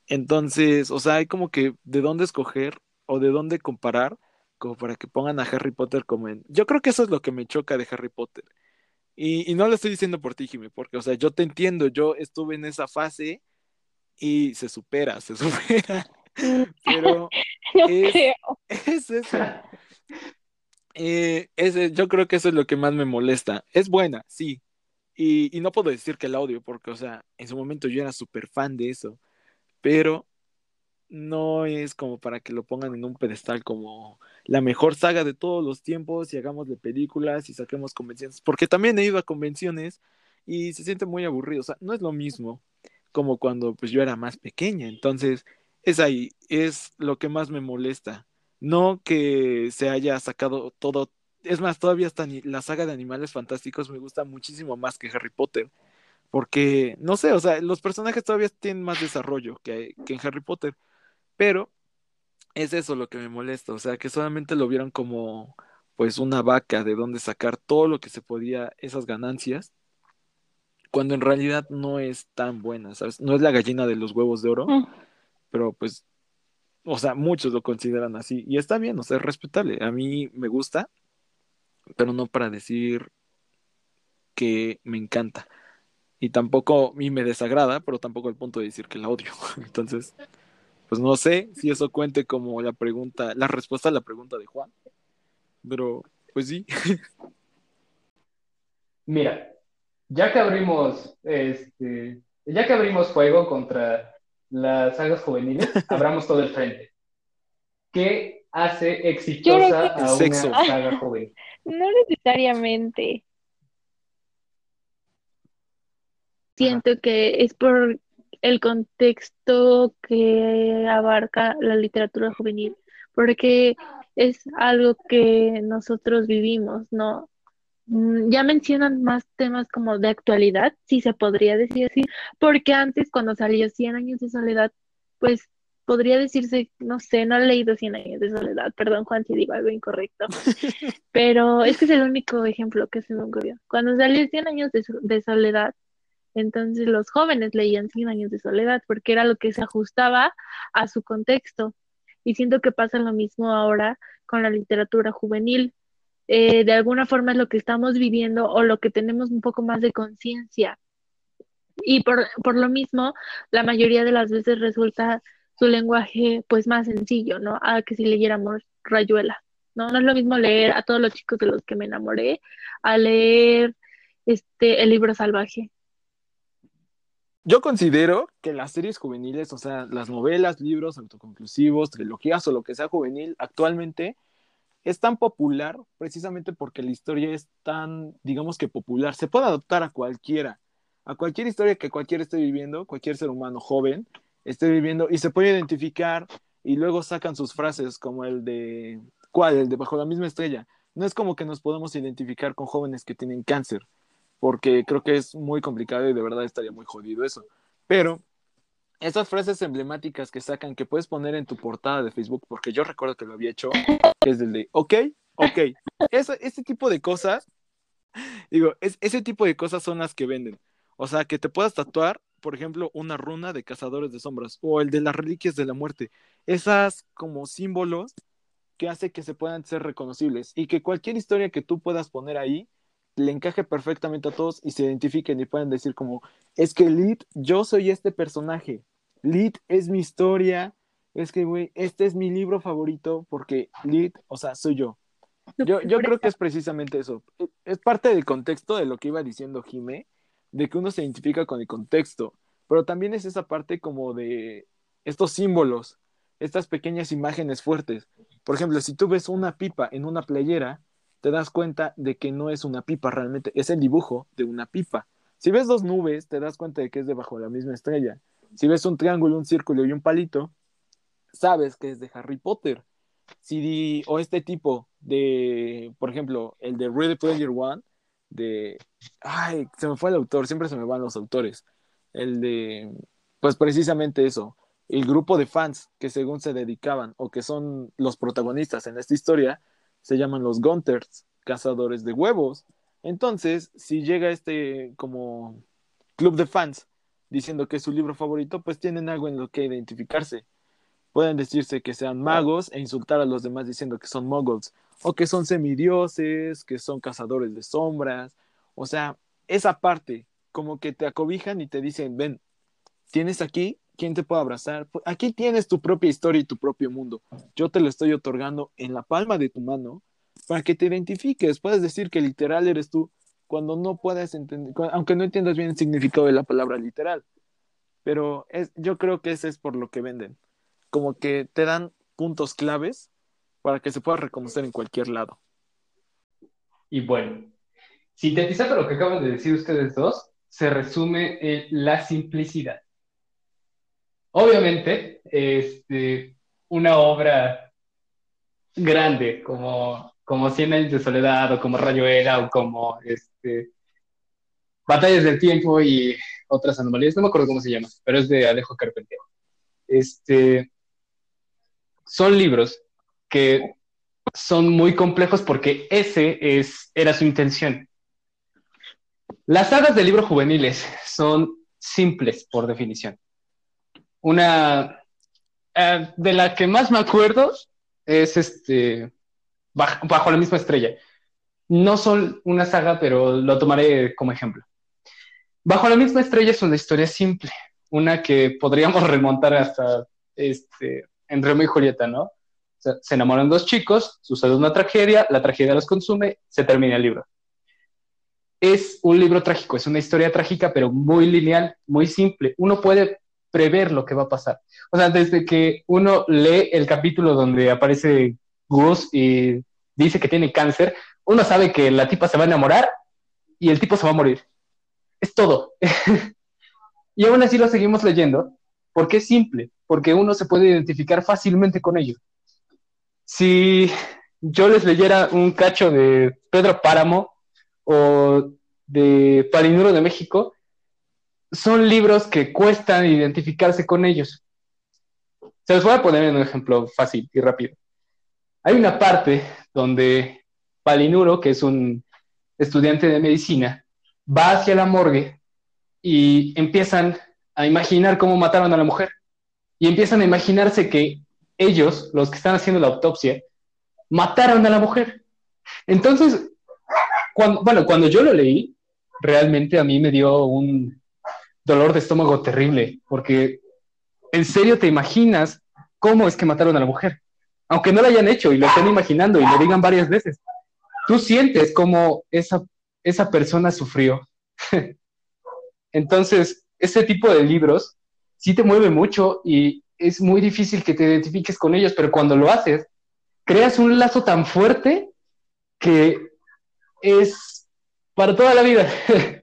Entonces, o sea, hay como que de dónde escoger o de dónde comparar, como para que pongan a Harry Potter como en... Yo creo que eso es lo que me choca de Harry Potter. Y, y no lo estoy diciendo por ti, Jimmy, porque, o sea, yo te entiendo, yo estuve en esa fase y se supera, se supera. Pero No es, creo. es eso. Eh, ese, yo creo que eso es lo que más me molesta. Es buena, sí. Y, y no puedo decir que la odio, porque, o sea, en su momento yo era súper fan de eso. Pero no es como para que lo pongan en un pedestal como la mejor saga de todos los tiempos y hagamos de películas y saquemos convenciones. Porque también he ido a convenciones y se siente muy aburrido. O sea, no es lo mismo como cuando pues yo era más pequeña. Entonces, es ahí, es lo que más me molesta. No que se haya sacado todo. Es más, todavía hasta la saga de Animales Fantásticos me gusta muchísimo más que Harry Potter. Porque, no sé, o sea, los personajes todavía tienen más desarrollo que, que en Harry Potter. Pero es eso lo que me molesta. O sea, que solamente lo vieron como pues una vaca de donde sacar todo lo que se podía, esas ganancias, cuando en realidad no es tan buena, ¿sabes? No es la gallina de los huevos de oro, Mm. pero pues, o sea, muchos lo consideran así. Y está bien, o sea, es respetable. A mí me gusta, pero no para decir que me encanta. Y tampoco, y me desagrada, pero tampoco al punto de decir que la odio. Entonces, pues no sé si eso cuente como la pregunta, la respuesta a la pregunta de Juan. Pero, pues sí. Mira, ya que abrimos, este, ya que abrimos fuego contra las sagas juveniles, abramos todo el frente. ¿Qué hace exitosa a una Sexo. saga juvenil? No necesariamente. Siento que es por el contexto que abarca la literatura juvenil, porque es algo que nosotros vivimos, ¿no? Mm, Ya mencionan más temas como de actualidad, si se podría decir así, porque antes cuando salió Cien años de soledad, pues podría decirse, no sé, no he leído Cien años de soledad, perdón Juan si digo algo incorrecto, pero es que es el único ejemplo que se me ocurrió. Cuando salió Cien años de, de soledad, entonces los jóvenes leían Cien años de soledad porque era lo que se ajustaba a su contexto. Y siento que pasa lo mismo ahora con la literatura juvenil. Eh, de alguna forma es lo que estamos viviendo o lo que tenemos un poco más de conciencia. Y por, por lo mismo, la mayoría de las veces resulta su lenguaje pues más sencillo, ¿no? A que si leyéramos Rayuela, ¿no? No es lo mismo leer a todos los chicos de los que me enamoré, a leer este el libro salvaje. Yo considero que las series juveniles, o sea, las novelas, libros autoconclusivos, trilogías o lo que sea juvenil, actualmente es tan popular precisamente porque la historia es tan, digamos que popular. Se puede adaptar a cualquiera, a cualquier historia que cualquiera esté viviendo, cualquier ser humano joven esté viviendo y se puede identificar y luego sacan sus frases como el de, ¿cuál? El de bajo la misma estrella. No es como que nos podemos identificar con jóvenes que tienen cáncer, porque creo que es muy complicado y de verdad estaría muy jodido eso. Pero esas frases emblemáticas que sacan, que puedes poner en tu portada de Facebook, porque yo recuerdo que lo había hecho, es el de, ok, ok. Ese, ese tipo de cosas, digo, es, ese tipo de cosas son las que venden. O sea, que te puedas tatuar, por ejemplo, una runa de cazadores de sombras o el de las reliquias de la muerte. Esas como símbolos que hace que se puedan ser reconocibles y que cualquier historia que tú puedas poner ahí le encaje perfectamente a todos y se identifiquen y puedan decir como, es que Lid, yo soy este personaje, Lid es mi historia, es que, güey, este es mi libro favorito porque Lid, o sea, soy yo. Yo, yo creo que es precisamente eso. Es parte del contexto de lo que iba diciendo Jime, de que uno se identifica con el contexto, pero también es esa parte como de estos símbolos, estas pequeñas imágenes fuertes. Por ejemplo, si tú ves una pipa en una playera, te das cuenta de que no es una pipa realmente, es el dibujo de una pipa. Si ves dos nubes, te das cuenta de que es debajo de la misma estrella. Si ves un triángulo, un círculo y un palito, sabes que es de Harry Potter. Si, o este tipo de, por ejemplo, el de Ready Player One, de, ay, se me fue el autor, siempre se me van los autores. El de, pues precisamente eso, el grupo de fans que según se dedicaban o que son los protagonistas en esta historia, se llaman los Gunters, cazadores de huevos. Entonces, si llega este como club de fans diciendo que es su libro favorito, pues tienen algo en lo que identificarse. pueden decirse que sean magos e insultar a los demás diciendo que son muggles, o que son semidioses, que son cazadores de sombras, o sea, esa parte, como que te acobijan y te dicen, ven, tienes aquí, ¿quién te puede abrazar? Aquí tienes tu propia historia y tu propio mundo. Yo te lo estoy otorgando en la palma de tu mano para que te identifiques. Puedes decir que literal eres tú cuando no puedes entender, aunque no entiendas bien el significado de la palabra literal. Pero es, yo creo que ese es por lo que venden. Como que te dan puntos claves para que se pueda reconocer en cualquier lado. Y bueno, sintetizando lo que acaban de decir ustedes dos, se resume en la simplicidad. Obviamente, este, una obra grande como, como Cien años de soledad o como Rayuela o como este, Batallas del Tiempo y otras anomalías, no me acuerdo cómo se llama, pero es de Alejo Carpentier. Este, son libros que son muy complejos porque ese es, era su intención. Las sagas de libros juveniles son simples por definición. Una eh, de la que más me acuerdo es este bajo, la misma estrella. No son una saga, pero lo tomaré como ejemplo. Bajo la misma estrella es una historia simple, una que podríamos remontar hasta este, en Romeo y Julieta, ¿no? se enamoran dos chicos, sucede una tragedia, la tragedia los consume, se termina el libro. Es un libro trágico, es una historia trágica, pero muy lineal, muy simple. Uno puede prever lo que va a pasar. O sea, desde que uno lee el capítulo donde aparece Gus y dice que tiene cáncer, uno sabe que la tipa se va a enamorar y el tipo se va a morir. Es todo. y aún así lo seguimos leyendo porque es simple, porque uno se puede identificar fácilmente con ello si yo les leyera un cacho de Pedro Páramo o de Palinuro de México, son libros que cuestan identificarse con ellos. Se los voy a poner en un ejemplo fácil y rápido. Hay una parte donde Palinuro, que es un estudiante de medicina, va hacia la morgue y empiezan a imaginar cómo mataron a la mujer. Y empiezan a imaginarse que ellos, los que están haciendo la autopsia, mataron a la mujer. Entonces, bueno, cuando yo lo leí, realmente a mí me dio un dolor de estómago terrible, porque en serio te imaginas cómo es que mataron a la mujer, aunque no lo hayan hecho y lo estén imaginando y lo digan varias veces. Tú sientes cómo esa, esa persona sufrió. Entonces, ese tipo de libros sí te mueve mucho y es muy difícil que te identifiques con ellos, pero cuando lo haces, creas un lazo tan fuerte que es para toda la vida.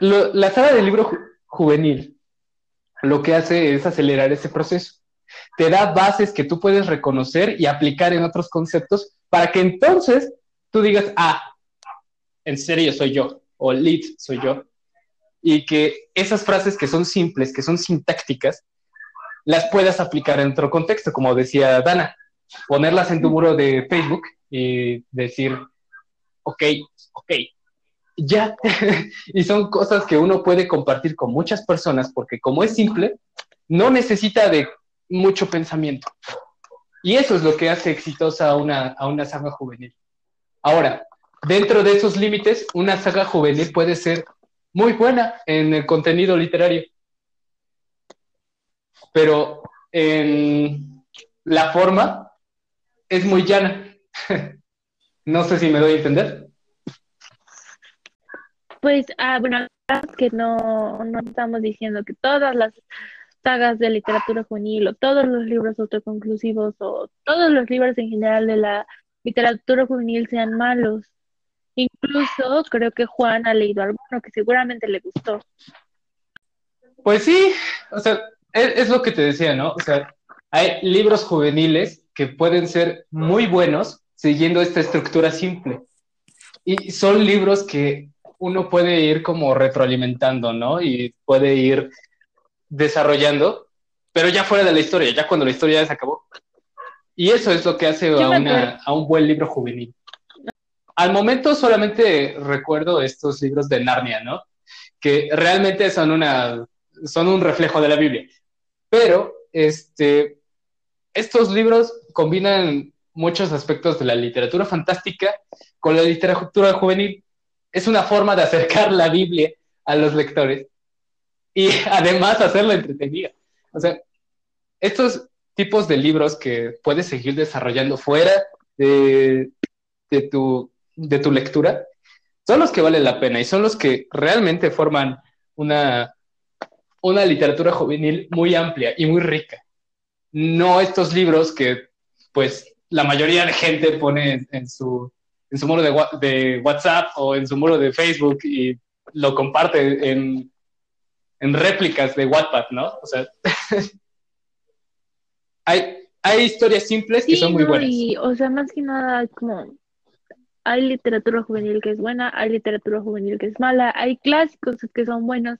la sala del libro juvenil lo que hace es acelerar ese proceso. Te da bases que tú puedes reconocer y aplicar en otros conceptos para que entonces tú digas, ah, en serio soy yo, o lead soy yo. Y que esas frases que son simples, que son sintácticas, las puedas aplicar en otro contexto, como decía Dana, ponerlas en tu muro de Facebook y decir, ok, ok, ya. y son cosas que uno puede compartir con muchas personas porque como es simple, no necesita de mucho pensamiento. Y eso es lo que hace exitosa a una, a una saga juvenil. Ahora, dentro de esos límites, una saga juvenil puede ser muy buena en el contenido literario pero en la forma es muy llana. no sé si me doy a entender. Pues, ah, bueno, que no, no estamos diciendo que todas las sagas de literatura juvenil o todos los libros autoconclusivos o todos los libros en general de la literatura juvenil sean malos. Incluso creo que Juan ha leído alguno que seguramente le gustó. Pues sí, o sea, es, lo que te decía, ¿no? O sea, hay libros juveniles que pueden ser muy buenos siguiendo esta estructura simple. Y son libros que uno puede ir como retroalimentando, ¿no? Y puede ir desarrollando, pero ya fuera de la historia, ya cuando la historia ya se acabó. Y eso es lo que hace a, a un buen libro juvenil. Al momento solamente recuerdo estos libros de Narnia, ¿no? Que realmente son, una, son un reflejo de la Biblia. Pero este, estos libros combinan muchos aspectos de la literatura fantástica con la literatura juvenil. Es una forma de acercar la Biblia a los lectores y además hacerla entretenida. O sea, estos tipos de libros que puedes seguir desarrollando fuera de, de, tu, de tu lectura son los que valen la pena y son los que realmente forman una, una literatura juvenil muy amplia y muy rica. No estos libros que, pues, la mayoría de gente pone en, su, en su muro de, de, WhatsApp o en su muro de Facebook y lo comparte en, en réplicas de Wattpad, ¿no? O sea, hay, hay historias simples que son muy buenas. Y, o sea, más que nada, como hay literatura juvenil que es buena, hay literatura juvenil que es mala, hay clásicos que son buenos,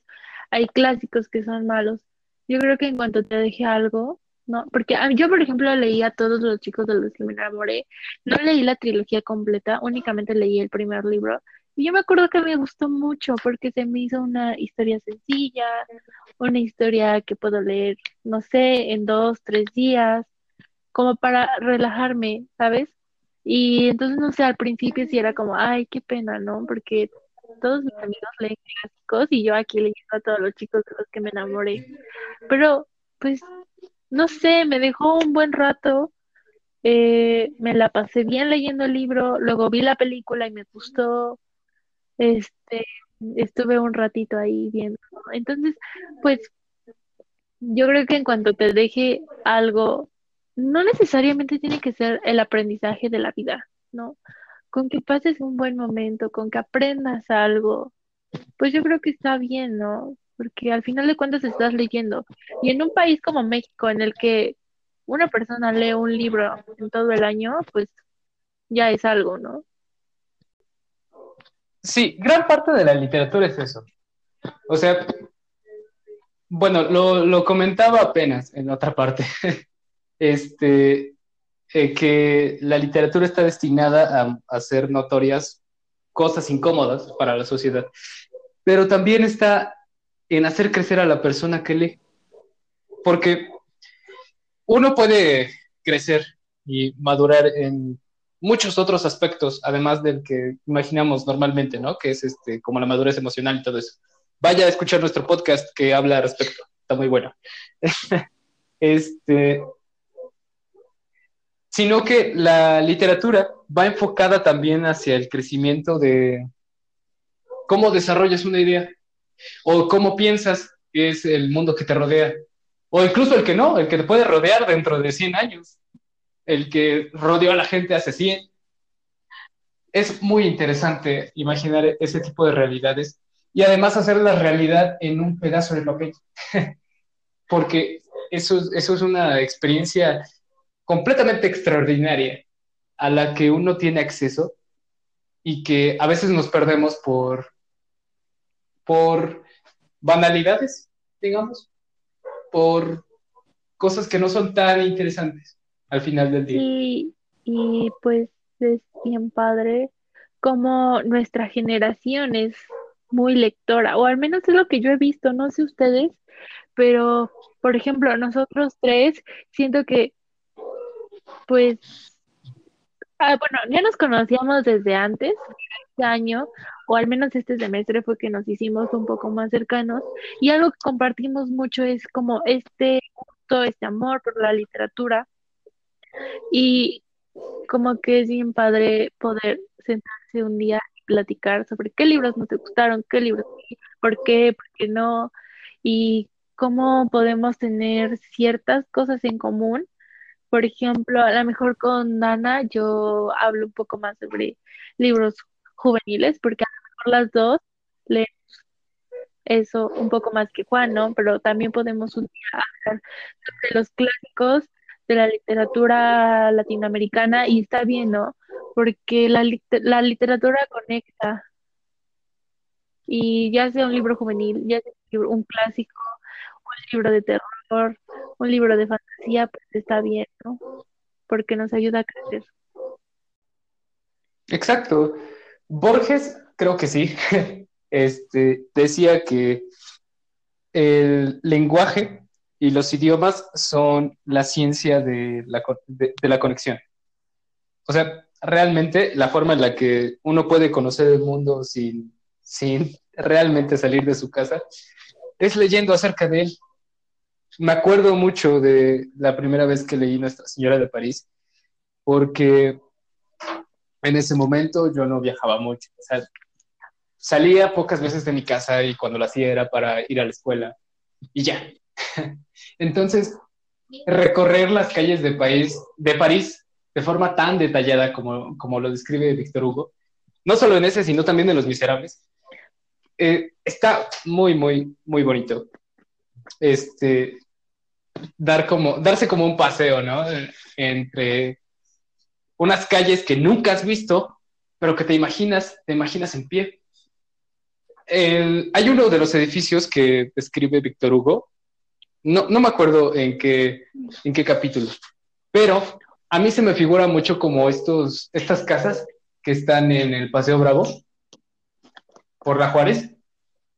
hay clásicos que son malos. Yo creo que en cuanto te deje algo, ¿no? Porque yo, por ejemplo, leí a todos los chicos de los que me enamoré, no leí la trilogía completa, únicamente leí el primer libro. Y yo me acuerdo que me gustó mucho porque se me hizo una historia sencilla, una historia que puedo leer, no sé, en dos, tres días, como para relajarme, ¿sabes? Y entonces, no sé, al principio sí era como, ay, qué pena, ¿no? Porque todos mis amigos leen clásicos y yo aquí leyendo a todos los chicos de los que me enamoré. Pero, pues, no sé, me dejó un buen rato. Eh, me la pasé bien leyendo el libro, luego vi la película y me gustó. Este, estuve un ratito ahí viendo. Entonces, pues, yo creo que en cuanto te deje algo, no necesariamente tiene que ser el aprendizaje de la vida, ¿no? con que pases un buen momento, con que aprendas algo, pues yo creo que está bien, ¿no? Porque al final de cuentas estás leyendo. Y en un país como México, en el que una persona lee un libro en todo el año, pues ya es algo, ¿no? Sí, gran parte de la literatura es eso. O sea, bueno, lo, lo comentaba apenas en otra parte. Este, eh, que la literatura está destinada a, hacer notorias cosas incómodas para la sociedad, pero también está en hacer crecer a la persona que lee. Porque uno puede crecer y madurar en muchos otros aspectos, además del que imaginamos normalmente, ¿no? Que es este, como la madurez emocional y todo eso. Vaya a escuchar nuestro podcast que habla al respecto. Está muy bueno. este, sino que la literatura va enfocada también hacia el crecimiento de cómo desarrollas una idea o cómo piensas que es el mundo que te rodea, o incluso el que no, el que te puede rodear dentro de 100 años, el que rodeó a la gente hace 100. Es muy interesante imaginar ese tipo de realidades y además hacer la realidad en un pedazo de papel, porque eso, eso es una experiencia completamente extraordinaria a la que uno tiene acceso y que a veces nos perdemos por, por banalidades, digamos, por cosas que no son tan interesantes al final del día. Y, y pues es bien padre como nuestra generación es muy lectora, o al menos es lo que yo he visto, no sé ustedes, pero por ejemplo, nosotros tres, siento que pues, ah, bueno, ya nos conocíamos desde antes, este año, o al menos este semestre fue que nos hicimos un poco más cercanos, y algo que compartimos mucho es como este gusto, este amor por la literatura, y como que es bien padre poder sentarse un día y platicar sobre qué libros nos gustaron, qué libros por qué, por qué no, y cómo podemos tener ciertas cosas en común por ejemplo, a lo mejor con Dana yo hablo un poco más sobre libros juveniles, porque a lo mejor las dos leemos eso un poco más que Juan, ¿no? Pero también podemos un día hablar sobre los clásicos de la literatura latinoamericana y está bien, ¿no? Porque la, la literatura conecta. Y ya sea un libro juvenil, ya sea un clásico, un libro de terror, un libro de fantasía, pues está bien, ¿no? Porque nos ayuda a crecer. Exacto. Borges, creo que sí, este, decía que el lenguaje y los idiomas son la ciencia de la, de, la conexión. O sea, realmente la forma en la que uno puede conocer el mundo sin, sin realmente salir de su casa es leyendo acerca de él. Me acuerdo mucho de la primera vez que leí Nuestra Señora de París, porque en ese momento yo no viajaba mucho. Salía pocas veces de mi casa y cuando lo hacía era para ir a la escuela y ya. Entonces, recorrer las calles de París de forma tan detallada como, como lo describe Víctor Hugo, no solo en ese, sino también en Los Miserables, eh, está muy, muy, muy bonito. Este, dar como, darse como un paseo, ¿no? Entre unas calles que nunca has visto, pero que te imaginas, te imaginas en pie. hay uno de los edificios que describe Víctor Hugo, no, no me acuerdo en qué, en qué capítulo, pero a mí se me figura mucho como estos, estas casas que están en el Paseo Bravo, por la Juárez,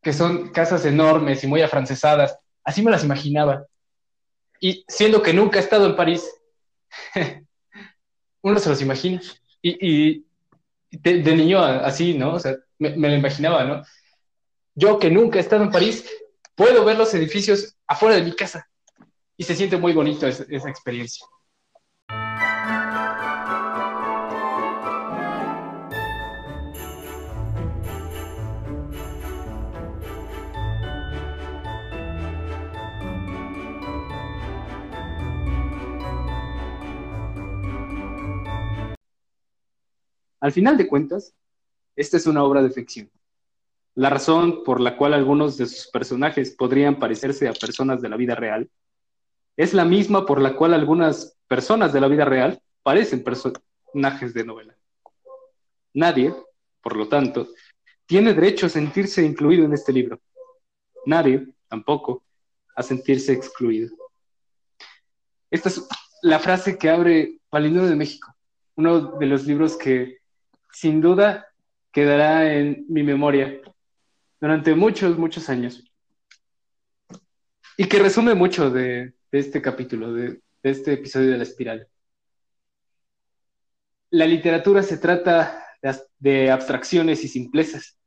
que son casas enormes y muy afrancesadas. Así me las imaginaba. Y siendo que nunca he estado en París, uno se los imagina. Y, de, niño así, ¿no? O sea, me, lo imaginaba, ¿no? Yo que nunca he estado en París, puedo ver los edificios afuera de mi casa. Y se siente muy bonito esa experiencia. Al final de cuentas, esta es una obra de ficción. La razón por la cual algunos de sus personajes podrían parecerse a personas de la vida real es la misma por la cual algunas personas de la vida real parecen personajes de novela. Nadie, por lo tanto, tiene derecho a sentirse incluido en este libro. Nadie, tampoco, a sentirse excluido. Esta es la frase que abre Palino de México, uno de los libros que sin duda quedará en mi memoria durante muchos, muchos años. Y que resume mucho de, este capítulo, de, de este episodio de la espiral. La literatura se trata de abstracciones y simplezas,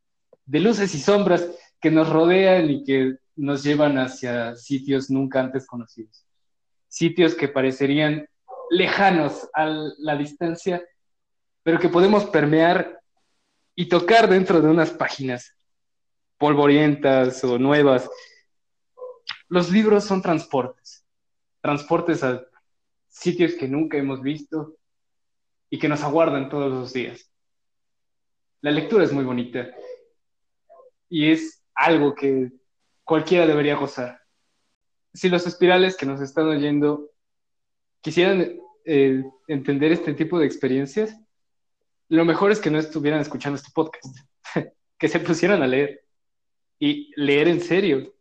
de luces y sombras que nos rodean y que nos llevan hacia sitios nunca antes conocidos. Sitios que parecerían lejanos a la distancia, pero que podemos permear y tocar dentro de unas páginas polvorientas o nuevas. Los libros son transportes, transportes a sitios que nunca hemos visto y que nos aguardan todos los días. La lectura es muy bonita y es algo que cualquiera debería gozar. Si los espirales que nos están oyendo quisieran eh, entender este tipo de experiencias, lo mejor es que no estuvieran escuchando este podcast, que se pusieran a leer y leer en serio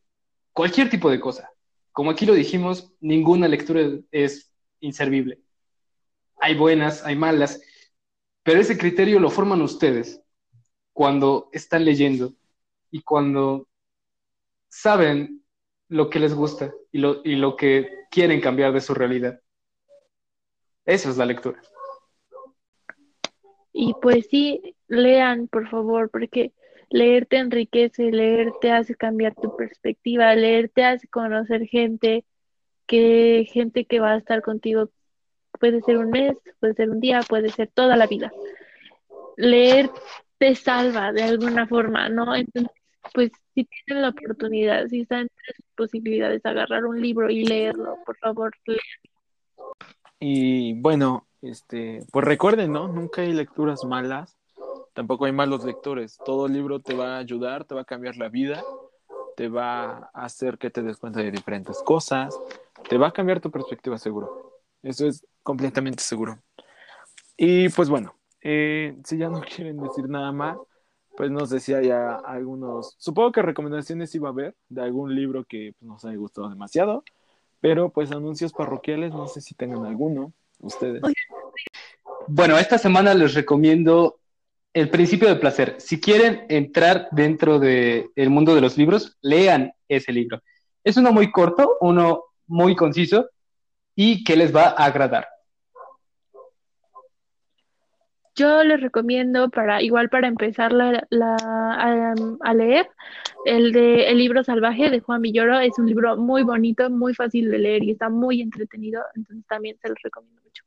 cualquier tipo de cosa. Como aquí lo dijimos, ninguna lectura es inservible. Hay buenas, hay malas, pero ese criterio lo forman ustedes cuando están leyendo y cuando saben lo que les gusta y lo, y lo que quieren cambiar de su realidad. Eso es la lectura. Y pues sí, lean, por favor, porque leer te enriquece, leer te hace cambiar tu perspectiva, leer te hace conocer gente, que gente que va a estar contigo puede ser un mes, puede ser un día, puede ser toda la vida. Leer te salva de alguna forma, ¿no? Entonces, pues si tienen la oportunidad, si están entre sus posibilidades, agarrar un libro y leerlo, por favor, lean. Y bueno, este, pues recuerden, ¿no? Nunca hay lecturas malas, tampoco hay malos lectores. Todo libro te va a ayudar, te va a cambiar la vida, te va a hacer que te des cuenta de diferentes cosas, te va a cambiar tu perspectiva seguro. Eso es completamente seguro. Y pues bueno, eh, si ya no quieren decir nada más, pues nos decía ya algunos, supongo que recomendaciones iba a haber de algún libro que pues, nos haya gustado demasiado, pero pues anuncios parroquiales, no sé si tengan alguno ustedes. Bueno, esta semana les recomiendo El principio del placer. Si quieren entrar dentro del mundo de los libros, lean ese libro. Es uno muy corto, uno muy conciso y que les va a agradar. Yo les recomiendo para, igual para empezar la, a leer, el de El libro salvaje de Juan Villoro. Es un libro muy bonito, muy fácil de leer y está muy entretenido, entonces también se los recomiendo mucho.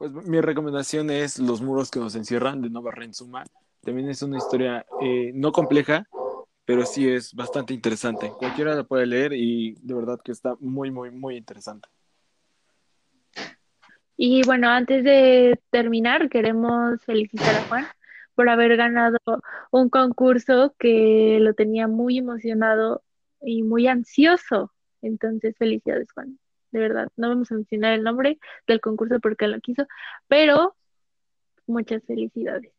Pues mi recomendación es Los muros que nos encierran de Nova Renzuma. También es una historia eh, no compleja, pero sí es bastante interesante. Cualquiera la puede leer y de verdad que está muy, muy, muy interesante. Y bueno, antes de terminar, queremos felicitar a Juan por haber ganado un concurso que lo tenía muy emocionado y muy ansioso. Entonces, felicidades, Juan. De verdad, no vamos a mencionar el nombre del concurso porque lo quiso, pero muchas felicidades.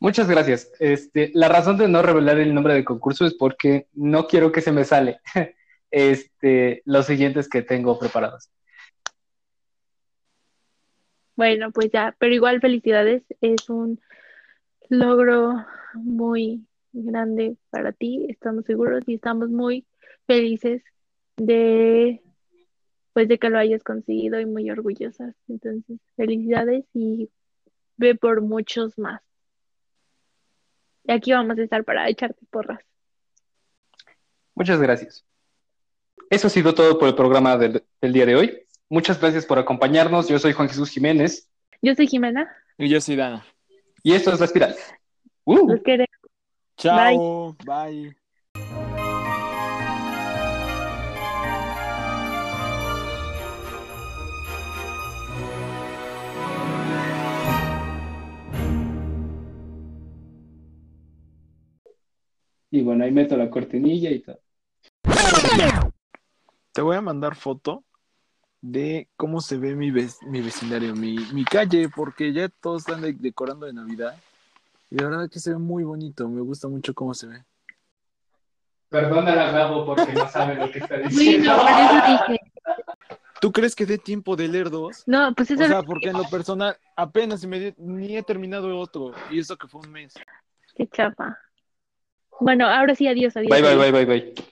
Muchas gracias. Este, la razón de no revelar el nombre del concurso es porque no quiero que se me sale este, los siguientes que tengo preparados. Bueno, pues ya, pero igual felicidades. Es un logro muy grande para ti, estamos seguros y estamos muy felices de pues de que lo hayas conseguido y muy orgullosas. Entonces, felicidades y ve por muchos más. Y aquí vamos a estar para echarte porras. Muchas gracias. Eso ha sido todo por el programa del, del día de hoy. Muchas gracias por acompañarnos. Yo soy Juan Jesús Jiménez Yo soy Jimena, Y yo soy Dana. y esto es La Espiral. Uh. los queremos. Chao. Bye. Y bueno, ahí meto la cortinilla y todo. Te voy a mandar foto de cómo se ve mi, vec- mi vecindario, mi, mi calle, porque ya todos están de- decorando de Navidad. Y la verdad que se ve muy bonito, me gusta mucho cómo se ve. Perdona a Gabo porque no sabe lo que está Uy, no, por eso dije. ¿Tú crees que dé tiempo de leer dos? No, pues O eso sea, porque en lo personal apenas si me di- ni he terminado otro, y eso que fue un mes. qué chafa. Bueno, ahora sí, adiós, adiós. Bye, bye, bye, bye, bye.